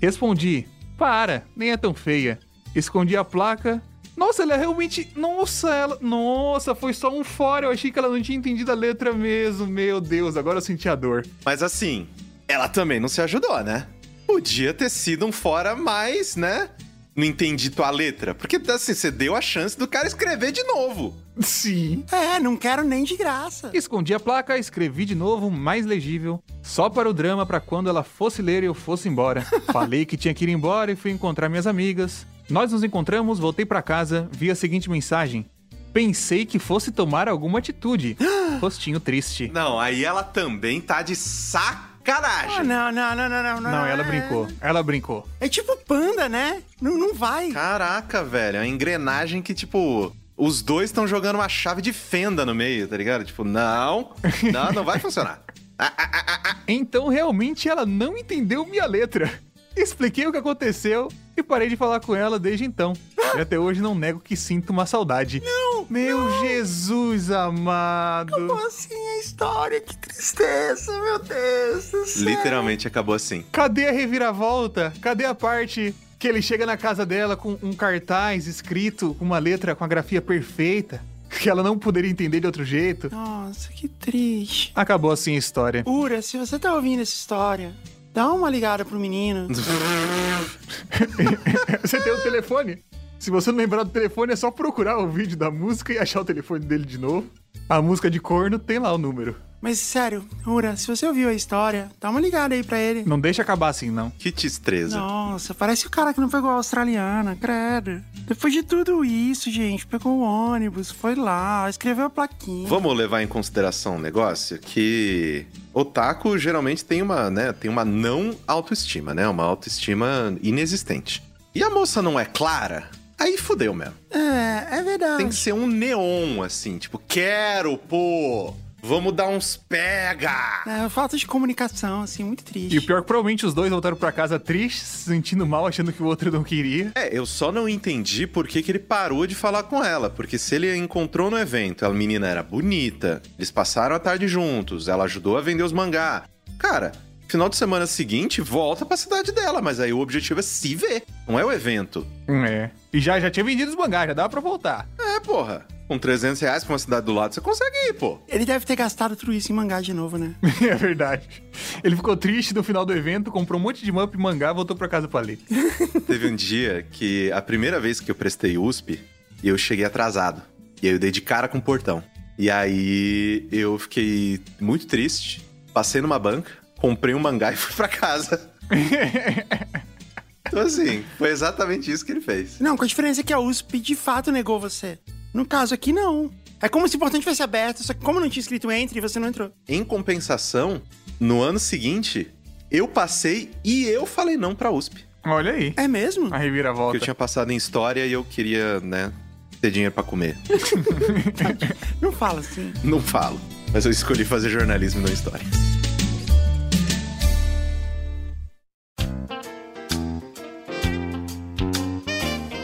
respondi: Para, nem é tão feia. Escondi a placa. Nossa, ela realmente. Nossa, ela. Nossa, foi só um fora. Eu achei que ela não tinha entendido a letra mesmo. Meu Deus, agora eu senti a dor. Mas assim, ela também não se ajudou, né? Podia ter sido um fora mais, né? Não entendi tua letra. Porque, assim, você deu a chance do cara escrever de novo. Sim. É, não quero nem de graça. Escondi a placa, escrevi de novo, mais legível, só para o drama para quando ela fosse ler e eu fosse embora. Falei que tinha que ir embora e fui encontrar minhas amigas. Nós nos encontramos, voltei para casa, vi a seguinte mensagem: Pensei que fosse tomar alguma atitude. Rostinho triste. Não, aí ela também tá de sacanagem. Ah, não, não, não, não, não. Não, ela é- brincou. Ela brincou. É tipo panda, né? Não, não vai. Caraca, velho, é uma engrenagem que, tipo, os dois estão jogando uma chave de fenda no meio, tá ligado? Tipo, não, não, não vai funcionar. Ah, ah, ah. Então realmente ela não entendeu minha letra. Expliquei o que aconteceu e parei de falar com ela desde então. E até hoje não nego que sinto uma saudade. Não, Meu Jesus amado. Como assim a história? Que tristeza, meu Deus do céu. Literalmente acabou assim. Cadê a reviravolta? Cadê a parte que ele chega na casa dela com um cartaz escrito com uma letra com a grafia perfeita? Que ela não poderia entender de outro jeito. Nossa, que triste. Acabou assim a história. Ura, se você tá ouvindo essa história, dá uma ligada pro menino. Você tem o telefone? Se você não lembrar do telefone, é só procurar o vídeo da música e achar o telefone dele de novo. A música de corno tem lá o número. Mas sério, Ura, se você ouviu a história, dá uma ligada aí pra ele. Não deixa acabar assim, não. Que destreza. Nossa, parece o cara que não pegou a australiana, credo. Depois de tudo isso, gente, pegou o ônibus, foi lá, escreveu a plaquinha. Vamos levar em consideração um negócio que otaku geralmente tem uma, né, tem uma não autoestima, né? Uma autoestima inexistente. E a moça não é clara? Aí fudeu mesmo. É, é verdade. Tem que ser um neon, assim, tipo, quero, pô! Vamos dar uns pega! É, falta de comunicação, assim, muito triste. E o pior é que provavelmente os dois voltaram pra casa tristes, se sentindo mal, achando que o outro não queria. É, eu só não entendi por que, que ele parou de falar com ela. Porque se ele encontrou no evento, a menina era bonita, eles passaram a tarde juntos, ela ajudou a vender os mangá. Cara, final de semana seguinte, volta pra cidade dela, mas aí o objetivo é se ver, não é o evento. É. E já, já tinha vendido os mangás, já dava pra voltar. É, porra. Com 300 reais pra uma cidade do lado, você consegue ir, pô. Ele deve ter gastado tudo isso em mangá de novo, né? é verdade. Ele ficou triste no final do evento, comprou um monte de mup mangá e voltou pra casa pra ler. Teve um dia que a primeira vez que eu prestei USP, eu cheguei atrasado. E aí eu dei de cara com o portão. E aí eu fiquei muito triste, passei numa banca, comprei um mangá e fui pra casa. Então assim, foi exatamente isso que ele fez. Não, com a diferença que a USP de fato negou você. No caso aqui, não. É como se o portão tivesse aberto, só que como não tinha escrito entre, você não entrou. Em compensação, no ano seguinte, eu passei e eu falei não pra USP. Olha aí. É mesmo? A reviravolta. Porque eu tinha passado em história e eu queria, né, ter dinheiro pra comer. Não fala assim. Não falo. Mas eu escolhi fazer jornalismo na história.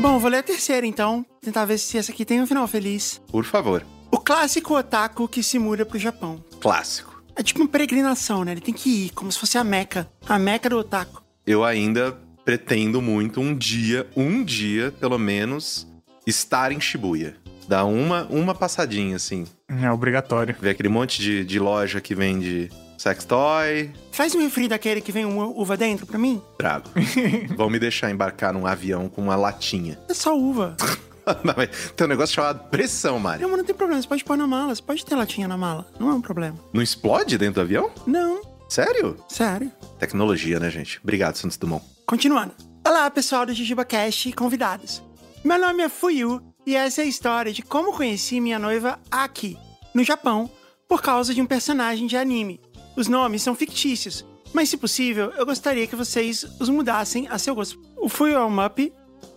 Bom, vou ler a terceira então. Tentar ver se essa aqui tem um final feliz. Por favor. O clássico otaku que se muda pro Japão. Clássico. É tipo uma peregrinação, né? Ele tem que ir, como se fosse a meca. A meca do otaku. Eu ainda pretendo muito um dia, um dia, pelo menos, estar em Shibuya. Dar uma, uma passadinha, assim. É obrigatório. Ver aquele monte de, de loja que vende sex toy. Faz um refri daquele que vem uma uva dentro pra mim. Trago. Vão me deixar embarcar num avião com uma latinha. É só uva. Não, Tem um negócio chamado pressão, Mari. Não, mas não tem problema. Você pode pôr na mala. Você pode ter latinha na mala. Não é um problema. Não explode dentro do avião? Não. Sério? Sério. Tecnologia, né, gente? Obrigado, Santos Dumont. Continuando. Olá, pessoal do Jujuba Cast e convidados. Meu nome é Fuyu e essa é a história de como conheci minha noiva Aki, no Japão, por causa de um personagem de anime. Os nomes são fictícios, mas se possível, eu gostaria que vocês os mudassem a seu gosto. O é um Mup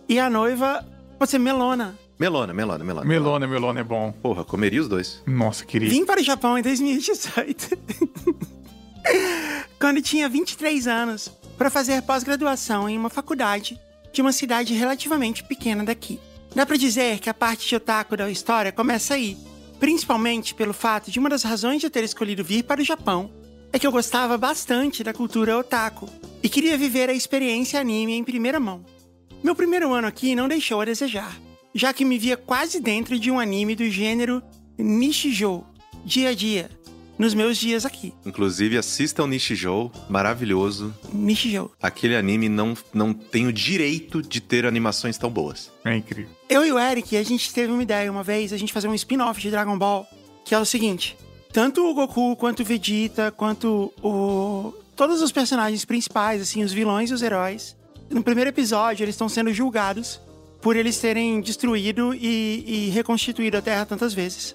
e a noiva pode ser Melona. Melona, melona, melona. Melona, melona é bom. Porra, comeria os dois. Nossa, queria. Vim para o Japão em 2018. Quando tinha 23 anos, para fazer pós-graduação em uma faculdade de uma cidade relativamente pequena daqui. Dá pra dizer que a parte de otaku da história começa aí, principalmente pelo fato de uma das razões de eu ter escolhido vir para o Japão é que eu gostava bastante da cultura otaku e queria viver a experiência anime em primeira mão. Meu primeiro ano aqui não deixou a desejar, já que me via quase dentro de um anime do gênero Nishijou, dia a dia, nos meus dias aqui. Inclusive, assistam Nishijou, maravilhoso. Nishijou. Aquele anime não, não tem o direito de ter animações tão boas. É incrível. Eu e o Eric, a gente teve uma ideia uma vez, a gente fazer um spin-off de Dragon Ball, que é o seguinte: tanto o Goku, quanto o Vegeta, quanto o. Todos os personagens principais, assim, os vilões e os heróis. No primeiro episódio, eles estão sendo julgados por eles terem destruído e, e reconstituído a Terra tantas vezes.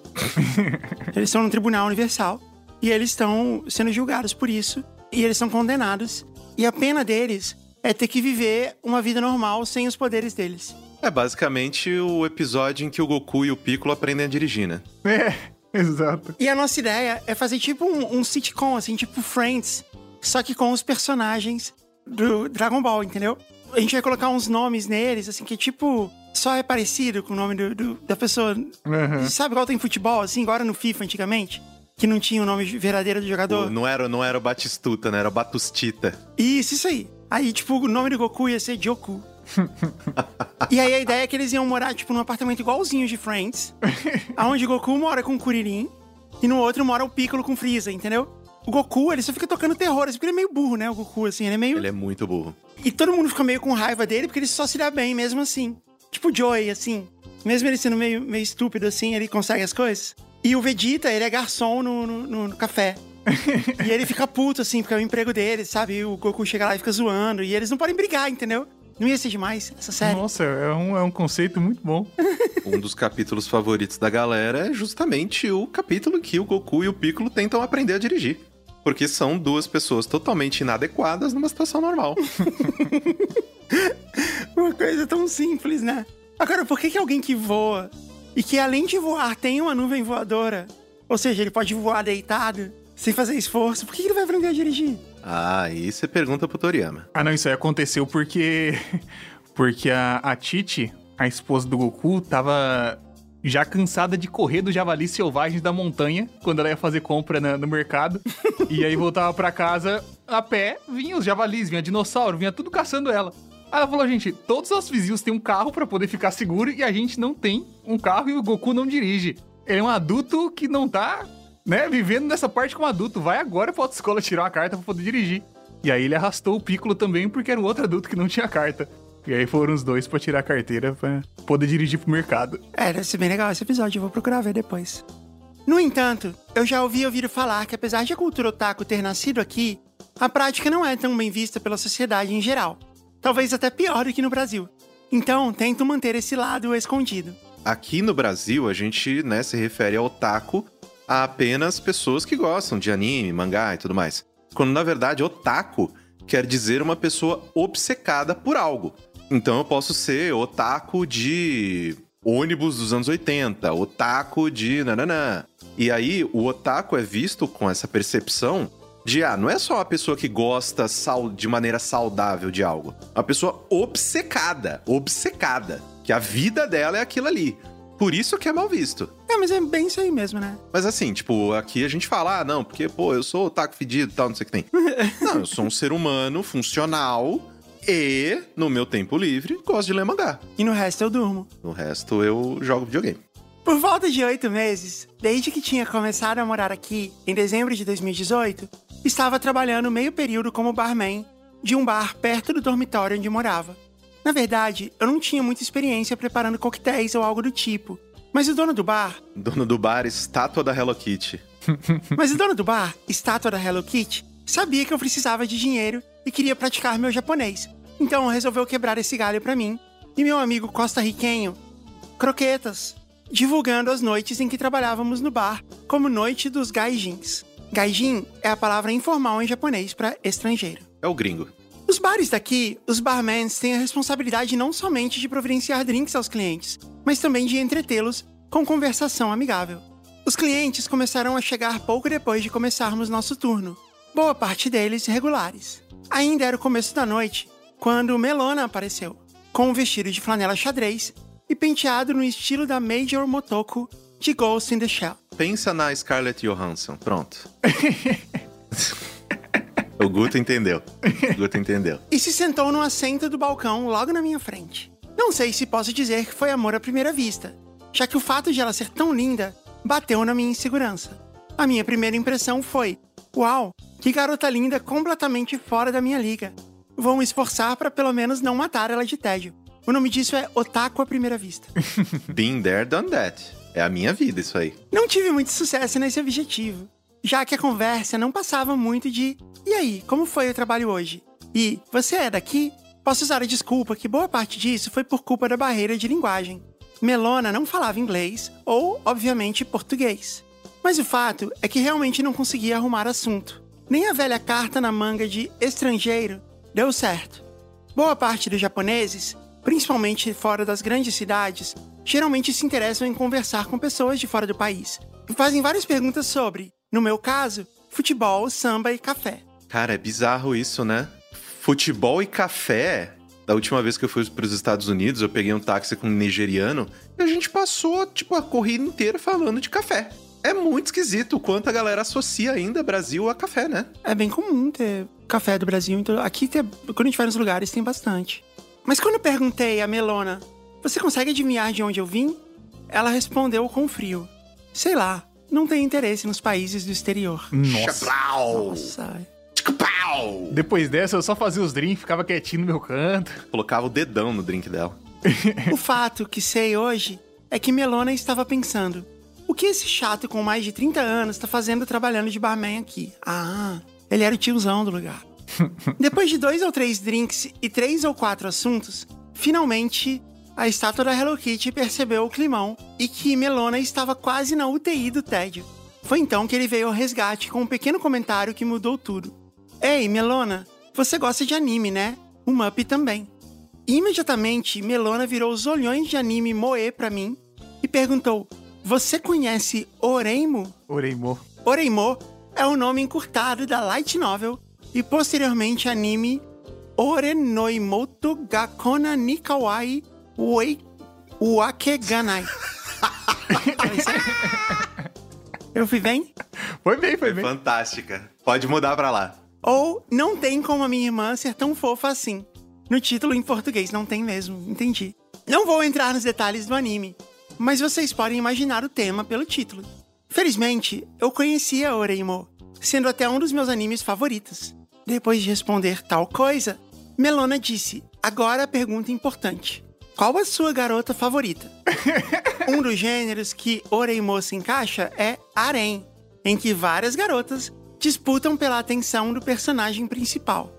eles estão no Tribunal Universal e eles estão sendo julgados por isso e eles são condenados. E a pena deles é ter que viver uma vida normal sem os poderes deles. É basicamente o episódio em que o Goku e o Piccolo aprendem a dirigir, né? É, exato. E a nossa ideia é fazer tipo um, um sitcom, assim, tipo Friends, só que com os personagens do Dragon Ball, entendeu? A gente vai colocar uns nomes neles, assim, que tipo. Só é parecido com o nome do, do- da pessoa. Uhum. Sabe igual tem futebol, assim, agora no FIFA antigamente? Que não tinha o nome verdadeiro do jogador? O- não, era, não era o Batistuta, né? Era o Batustita. Isso, isso aí. Aí, tipo, o nome do Goku ia ser Joku. e aí a ideia é que eles iam morar, tipo, num apartamento igualzinho de Friends. Onde o Goku mora com o Kuririn. E no outro mora o Piccolo com Freeza, entendeu? O Goku, ele só fica tocando terror, assim, porque ele é meio burro, né? O Goku, assim, ele é meio... Ele é muito burro. E todo mundo fica meio com raiva dele, porque ele só se dá bem mesmo assim. Tipo o Joey, assim. Mesmo ele sendo meio, meio estúpido assim, ele consegue as coisas. E o Vegeta, ele é garçom no, no, no- no café. e ele fica puto, assim, porque é o emprego dele, sabe? E o Goku chega lá e fica zoando. E eles não podem brigar, entendeu? Não ia ser demais essa série. Nossa, é um, é um conceito muito bom. Um dos capítulos favoritos da galera é justamente o capítulo em que o Goku e o Piccolo tentam aprender a dirigir. Porque são duas pessoas totalmente inadequadas numa situação normal. Uma coisa tão simples, né? Agora, por que, que alguém que voa e que além de voar tem uma nuvem voadora, ou seja, ele pode voar deitado, sem fazer esforço, por que, que ele vai aprender a dirigir? Ah, aí você pergunta pro Toriyama. Ah, não, isso aí aconteceu porque. Porque a, a Titi, a esposa do Goku, tava já cansada de correr dos javalis selvagens da montanha quando ela ia fazer compra na- no mercado. e aí voltava pra casa a pé, vinha os javalis, vinha dinossauro, vinha tudo caçando ela. Aí ela falou, gente, todos os vizinhos têm um carro pra poder ficar seguro e a gente não tem um carro e o Goku não dirige. Ele é um adulto que não tá, né, vivendo nessa parte como adulto. Vai agora pra autoescola tirar uma carta pra poder dirigir. E aí ele arrastou o Piccolo também porque era um outro adulto que não tinha carta. E aí foram os dois pra tirar a carteira pra poder dirigir pro mercado. É, deve ser bem legal esse episódio, eu vou procurar ver depois. No entanto, eu já ouvi ouvir falar que apesar de a cultura otaku ter nascido aqui, a prática não é tão bem vista pela sociedade em geral. Talvez até pior do que no Brasil. Então, tento manter esse lado escondido. Aqui no Brasil, a gente né, se refere ao otaku a apenas pessoas que gostam de anime, mangá e tudo mais. Quando na verdade, otaku quer dizer uma pessoa obcecada por algo. Então eu posso ser otaku de ônibus dos anos 80, otaku de nananã. E aí o otaku é visto com essa percepção de, ah, não é só uma pessoa que gosta de maneira saudável de algo. É uma pessoa obcecada, obcecada. Que a vida dela é aquilo ali. Por isso que é mal visto. É, mas é bem isso aí mesmo, né? Mas assim, tipo, aqui a gente fala, ah, não, porque, pô, eu sou otaku fedido e tal, não sei o que tem. não, eu sou um ser humano funcional e, no meu tempo livre, gosto de ler mangá. E no resto eu durmo. No resto, eu jogo videogame. Por volta de oito meses, desde que tinha começado a morar aqui, em dezembro de 2018, estava trabalhando meio período como barman de um bar perto do dormitório onde morava. Na verdade, eu não tinha muita experiência preparando coquetéis ou algo do tipo, mas o dono do bar, Dono do bar, estátua da Hello Kitty. mas o dono do bar, estátua da Hello Kitty, sabia que eu precisava de dinheiro e queria praticar meu japonês. Então resolveu quebrar esse galho pra mim e meu amigo costarriquenho, croquetas, divulgando as noites em que trabalhávamos no bar como Noite dos Gaijins. Gaijin é a palavra informal em japonês para estrangeiro. É o gringo. Os bares daqui, os barmans têm a responsabilidade não somente de providenciar drinks aos clientes, mas também de entretê-los com conversação amigável. Os clientes começaram a chegar pouco depois de começarmos nosso turno, boa parte deles regulares. Ainda era o começo da noite quando Melona apareceu, com um vestido de flanela xadrez e penteado no estilo da Major Motoko de Ghost in the Shell. Pensa na Scarlett Johansson. Pronto. o Guto entendeu. O Guto entendeu. e se sentou no assento do balcão logo na minha frente. Não sei se posso dizer que foi amor à primeira vista, já que o fato de ela ser tão linda bateu na minha insegurança. A minha primeira impressão foi: Uau, que garota linda completamente fora da minha liga. Vou me esforçar para pelo menos não matar ela de tédio. O nome disso é Otaku à primeira vista. Been there, done that. É a minha vida isso aí. Não tive muito sucesso nesse objetivo, já que a conversa não passava muito de E aí, como foi o trabalho hoje? E você é daqui? Posso usar a desculpa que boa parte disso foi por culpa da barreira de linguagem. Melona não falava inglês ou, obviamente, português. Mas o fato é que realmente não conseguia arrumar assunto. Nem a velha carta na manga de estrangeiro deu certo. Boa parte dos japoneses, principalmente fora das grandes cidades, geralmente se interessam em conversar com pessoas de fora do país e fazem várias perguntas sobre, no meu caso, futebol, samba e café. Cara, é bizarro isso, né? Futebol e café. Da última vez que eu fui para os Estados Unidos, eu peguei um táxi com um nigeriano e a gente passou, tipo, a corrida inteira falando de café. É muito esquisito o quanto a galera associa ainda Brasil a café, né? É bem comum ter café do Brasil, então aqui tem, quando a gente vai nos lugares tem bastante. Mas quando eu perguntei a Melona, você consegue adivinhar de onde eu vim? Ela respondeu com frio. Sei lá, não tenho interesse nos países do exterior. Nossa. Nossa. Depois dessa, eu só fazia os drinks, ficava quietinho no meu canto. Colocava o dedão no drink dela. O fato que sei hoje é que Melona estava pensando: O que esse chato com mais de 30 anos tá fazendo trabalhando de barman aqui? Ah, ele era o tiozão do lugar. Depois de dois ou três drinks e três ou quatro assuntos, finalmente a estátua da Hello Kitty percebeu o climão e que Melona estava quase na UTI do tédio. Foi então que ele veio ao resgate com um pequeno comentário que mudou tudo. Ei, Melona, você gosta de anime, né? O Mup também. Imediatamente, Melona virou os olhões de anime Moe pra mim e perguntou: Você conhece Oreimo? Oreimo. Oreimo é o nome encurtado da light novel e posteriormente anime Orenoimoto Gakona Nikawai Wei Wakeganai. Eu fui bem? Foi bem, foi bem. Fantástica. Pode mudar pra lá. Ou não tem como a minha irmã ser tão fofa assim. No título em português, não tem mesmo, entendi. Não vou entrar nos detalhes do anime, mas vocês podem imaginar o tema pelo título. Felizmente, eu conhecia Oreimo, sendo até um dos meus animes favoritos. Depois de responder tal coisa, Melona disse: Agora a pergunta importante. Qual a sua garota favorita? um dos gêneros que Oreimo se encaixa é harem, em que várias garotas disputam pela atenção do personagem principal.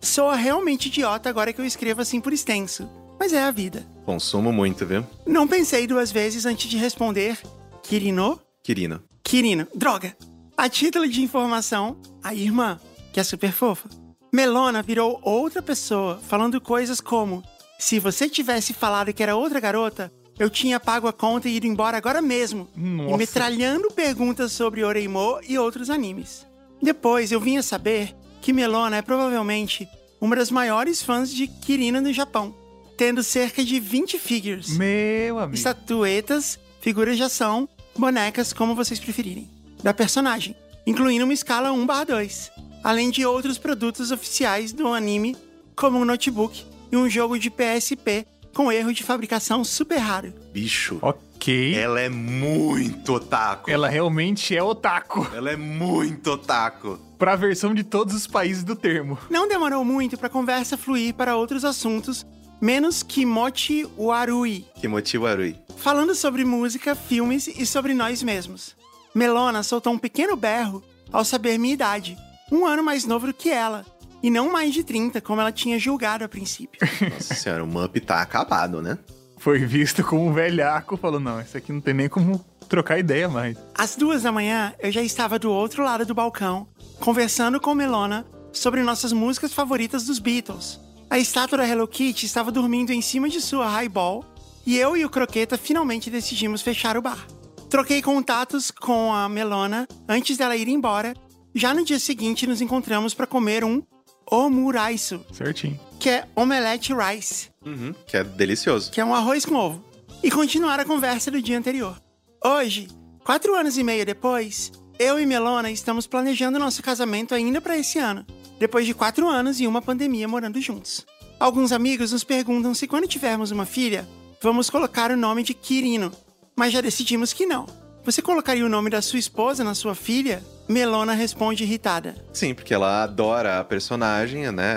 Soa realmente idiota agora que eu escrevo assim por extenso, mas é a vida. Consumo muito, viu? Não pensei duas vezes antes de responder Kirino? Kirino. Kirino, droga! A título de informação, a irmã, que é super fofa. Melona virou outra pessoa, falando coisas como: se você tivesse falado que era outra garota, eu tinha pago a conta e ido embora agora mesmo. E Nossa. metralhando perguntas sobre Oreimo e outros animes. Depois eu vim a saber que Melona é provavelmente uma das maiores fãs de Kirina no Japão, tendo cerca de 20 figures, Meu amigo. estatuetas, figuras de ação, bonecas, como vocês preferirem, da personagem, incluindo uma escala 1/2, além de outros produtos oficiais do anime, como um notebook e um jogo de PSP com erro de fabricação super raro. Bicho. Ok. Ela é muito otaku. Ela realmente é otaku. Ela é muito otaku. Pra versão de todos os países do termo. Não demorou muito para a conversa fluir para outros assuntos, menos Kimochi Warui, Kimochi Warui. falando sobre música, filmes e sobre nós mesmos. Melona soltou um pequeno berro ao saber minha idade, um ano mais novo do que ela, e não mais de 30, como ela tinha julgado a princípio. Nossa senhora, o Mup tá acabado, né? Foi visto como um velhaco. Falou, não, isso aqui não tem nem como trocar ideia mais. Às duas da manhã, eu já estava do outro lado do balcão, conversando com Melona sobre nossas músicas favoritas dos Beatles. A estátua da Hello Kitty estava dormindo em cima de sua highball e eu e o Croqueta finalmente decidimos fechar o bar. Troquei contatos com a Melona antes dela ir embora. Já no dia seguinte, nos encontramos para comer um omuraisu, Certinho. que é omelette rice Uhum, que é delicioso. que é um arroz com ovo, e continuar a conversa do dia anterior. Hoje, quatro anos e meio depois, eu e Melona estamos planejando nosso casamento ainda para esse ano, depois de quatro anos e uma pandemia morando juntos. Alguns amigos nos perguntam se quando tivermos uma filha, vamos colocar o nome de Kirino, mas já decidimos que não. Você colocaria o nome da sua esposa na sua filha? Melona responde irritada. Sim, porque ela adora a personagem, né?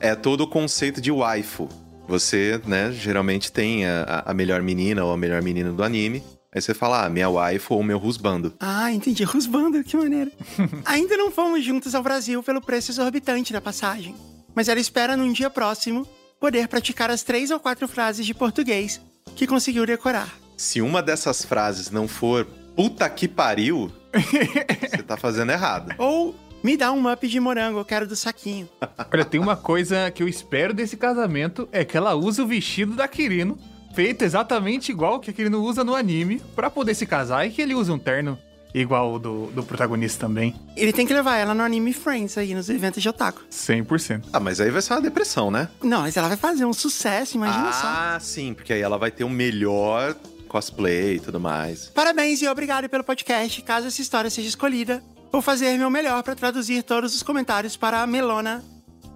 É todo o conceito de waifu. Você, né, geralmente tem a, a melhor menina ou a melhor menina do anime. Aí você fala, ah, minha waifu ou meu husbando. Ah, entendi. Rusbando, que maneiro. Ainda não fomos juntos ao Brasil pelo preço exorbitante da passagem. Mas ela espera num dia próximo poder praticar as três ou quatro frases de português que conseguiu decorar. Se uma dessas frases não for puta que pariu, você tá fazendo errado. Ou me dá um up de morango, eu quero do saquinho. Olha, tem uma coisa que eu espero desse casamento é que ela use o vestido da Kirino, feito exatamente igual que a Kirino usa no anime, pra poder se casar e que ele use um terno igual o do, do protagonista também. Ele tem que levar ela no Anime Friends aí, nos eventos de otaku. 100%. Ah, mas aí vai ser uma depressão, né? Não, mas ela vai fazer um sucesso, imagina só. ah, sim, porque aí ela vai ter o melhor cosplay e tudo mais. Parabéns e obrigado pelo podcast. Caso essa história seja escolhida, vou fazer meu melhor pra traduzir todos os comentários para a Melona.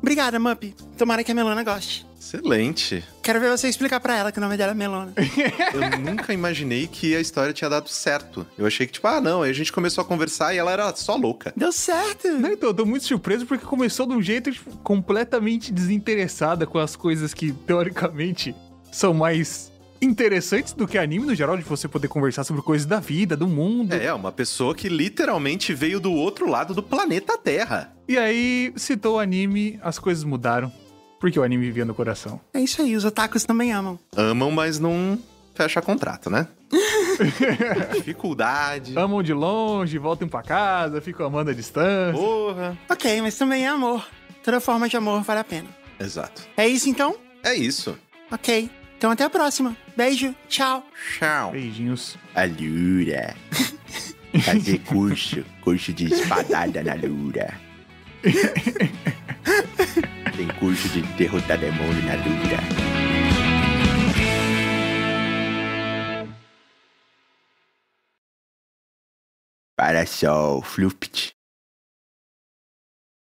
Obrigada, Mup. Tomara que a Melona goste. Excelente. Quero ver você explicar pra ela que o nome dela é Melona. Eu nunca imaginei que a história tinha dado certo. Eu achei que, tipo, ah, não. Aí a gente começou a conversar e ela era só louca. Deu certo! Não, então, eu tô muito surpreso porque começou de um jeito tipo, completamente desinteressada com as coisas que, teoricamente, são mais interessantes do que anime no geral, de você poder conversar sobre coisas da vida, do mundo. É, uma pessoa que literalmente veio do outro lado do planeta Terra. E aí, citou o anime, as coisas mudaram. Porque o anime vivia no coração. É isso aí, os otakus também amam. Amam, mas não fecha contrato, né? Dificuldade. Amam de longe, voltam pra casa, ficam amando à distância. Porra. Ok, mas também é amor. Toda forma de amor vale a pena. Exato. É isso então? É isso. Ok. Então até a próxima. Beijo, tchau. Tchau. Beijinhos. A Lura. Fazer curso. Curso de espadada na Lura. Tem curso de derrotar demônio na Lura. Para sol, Flupt.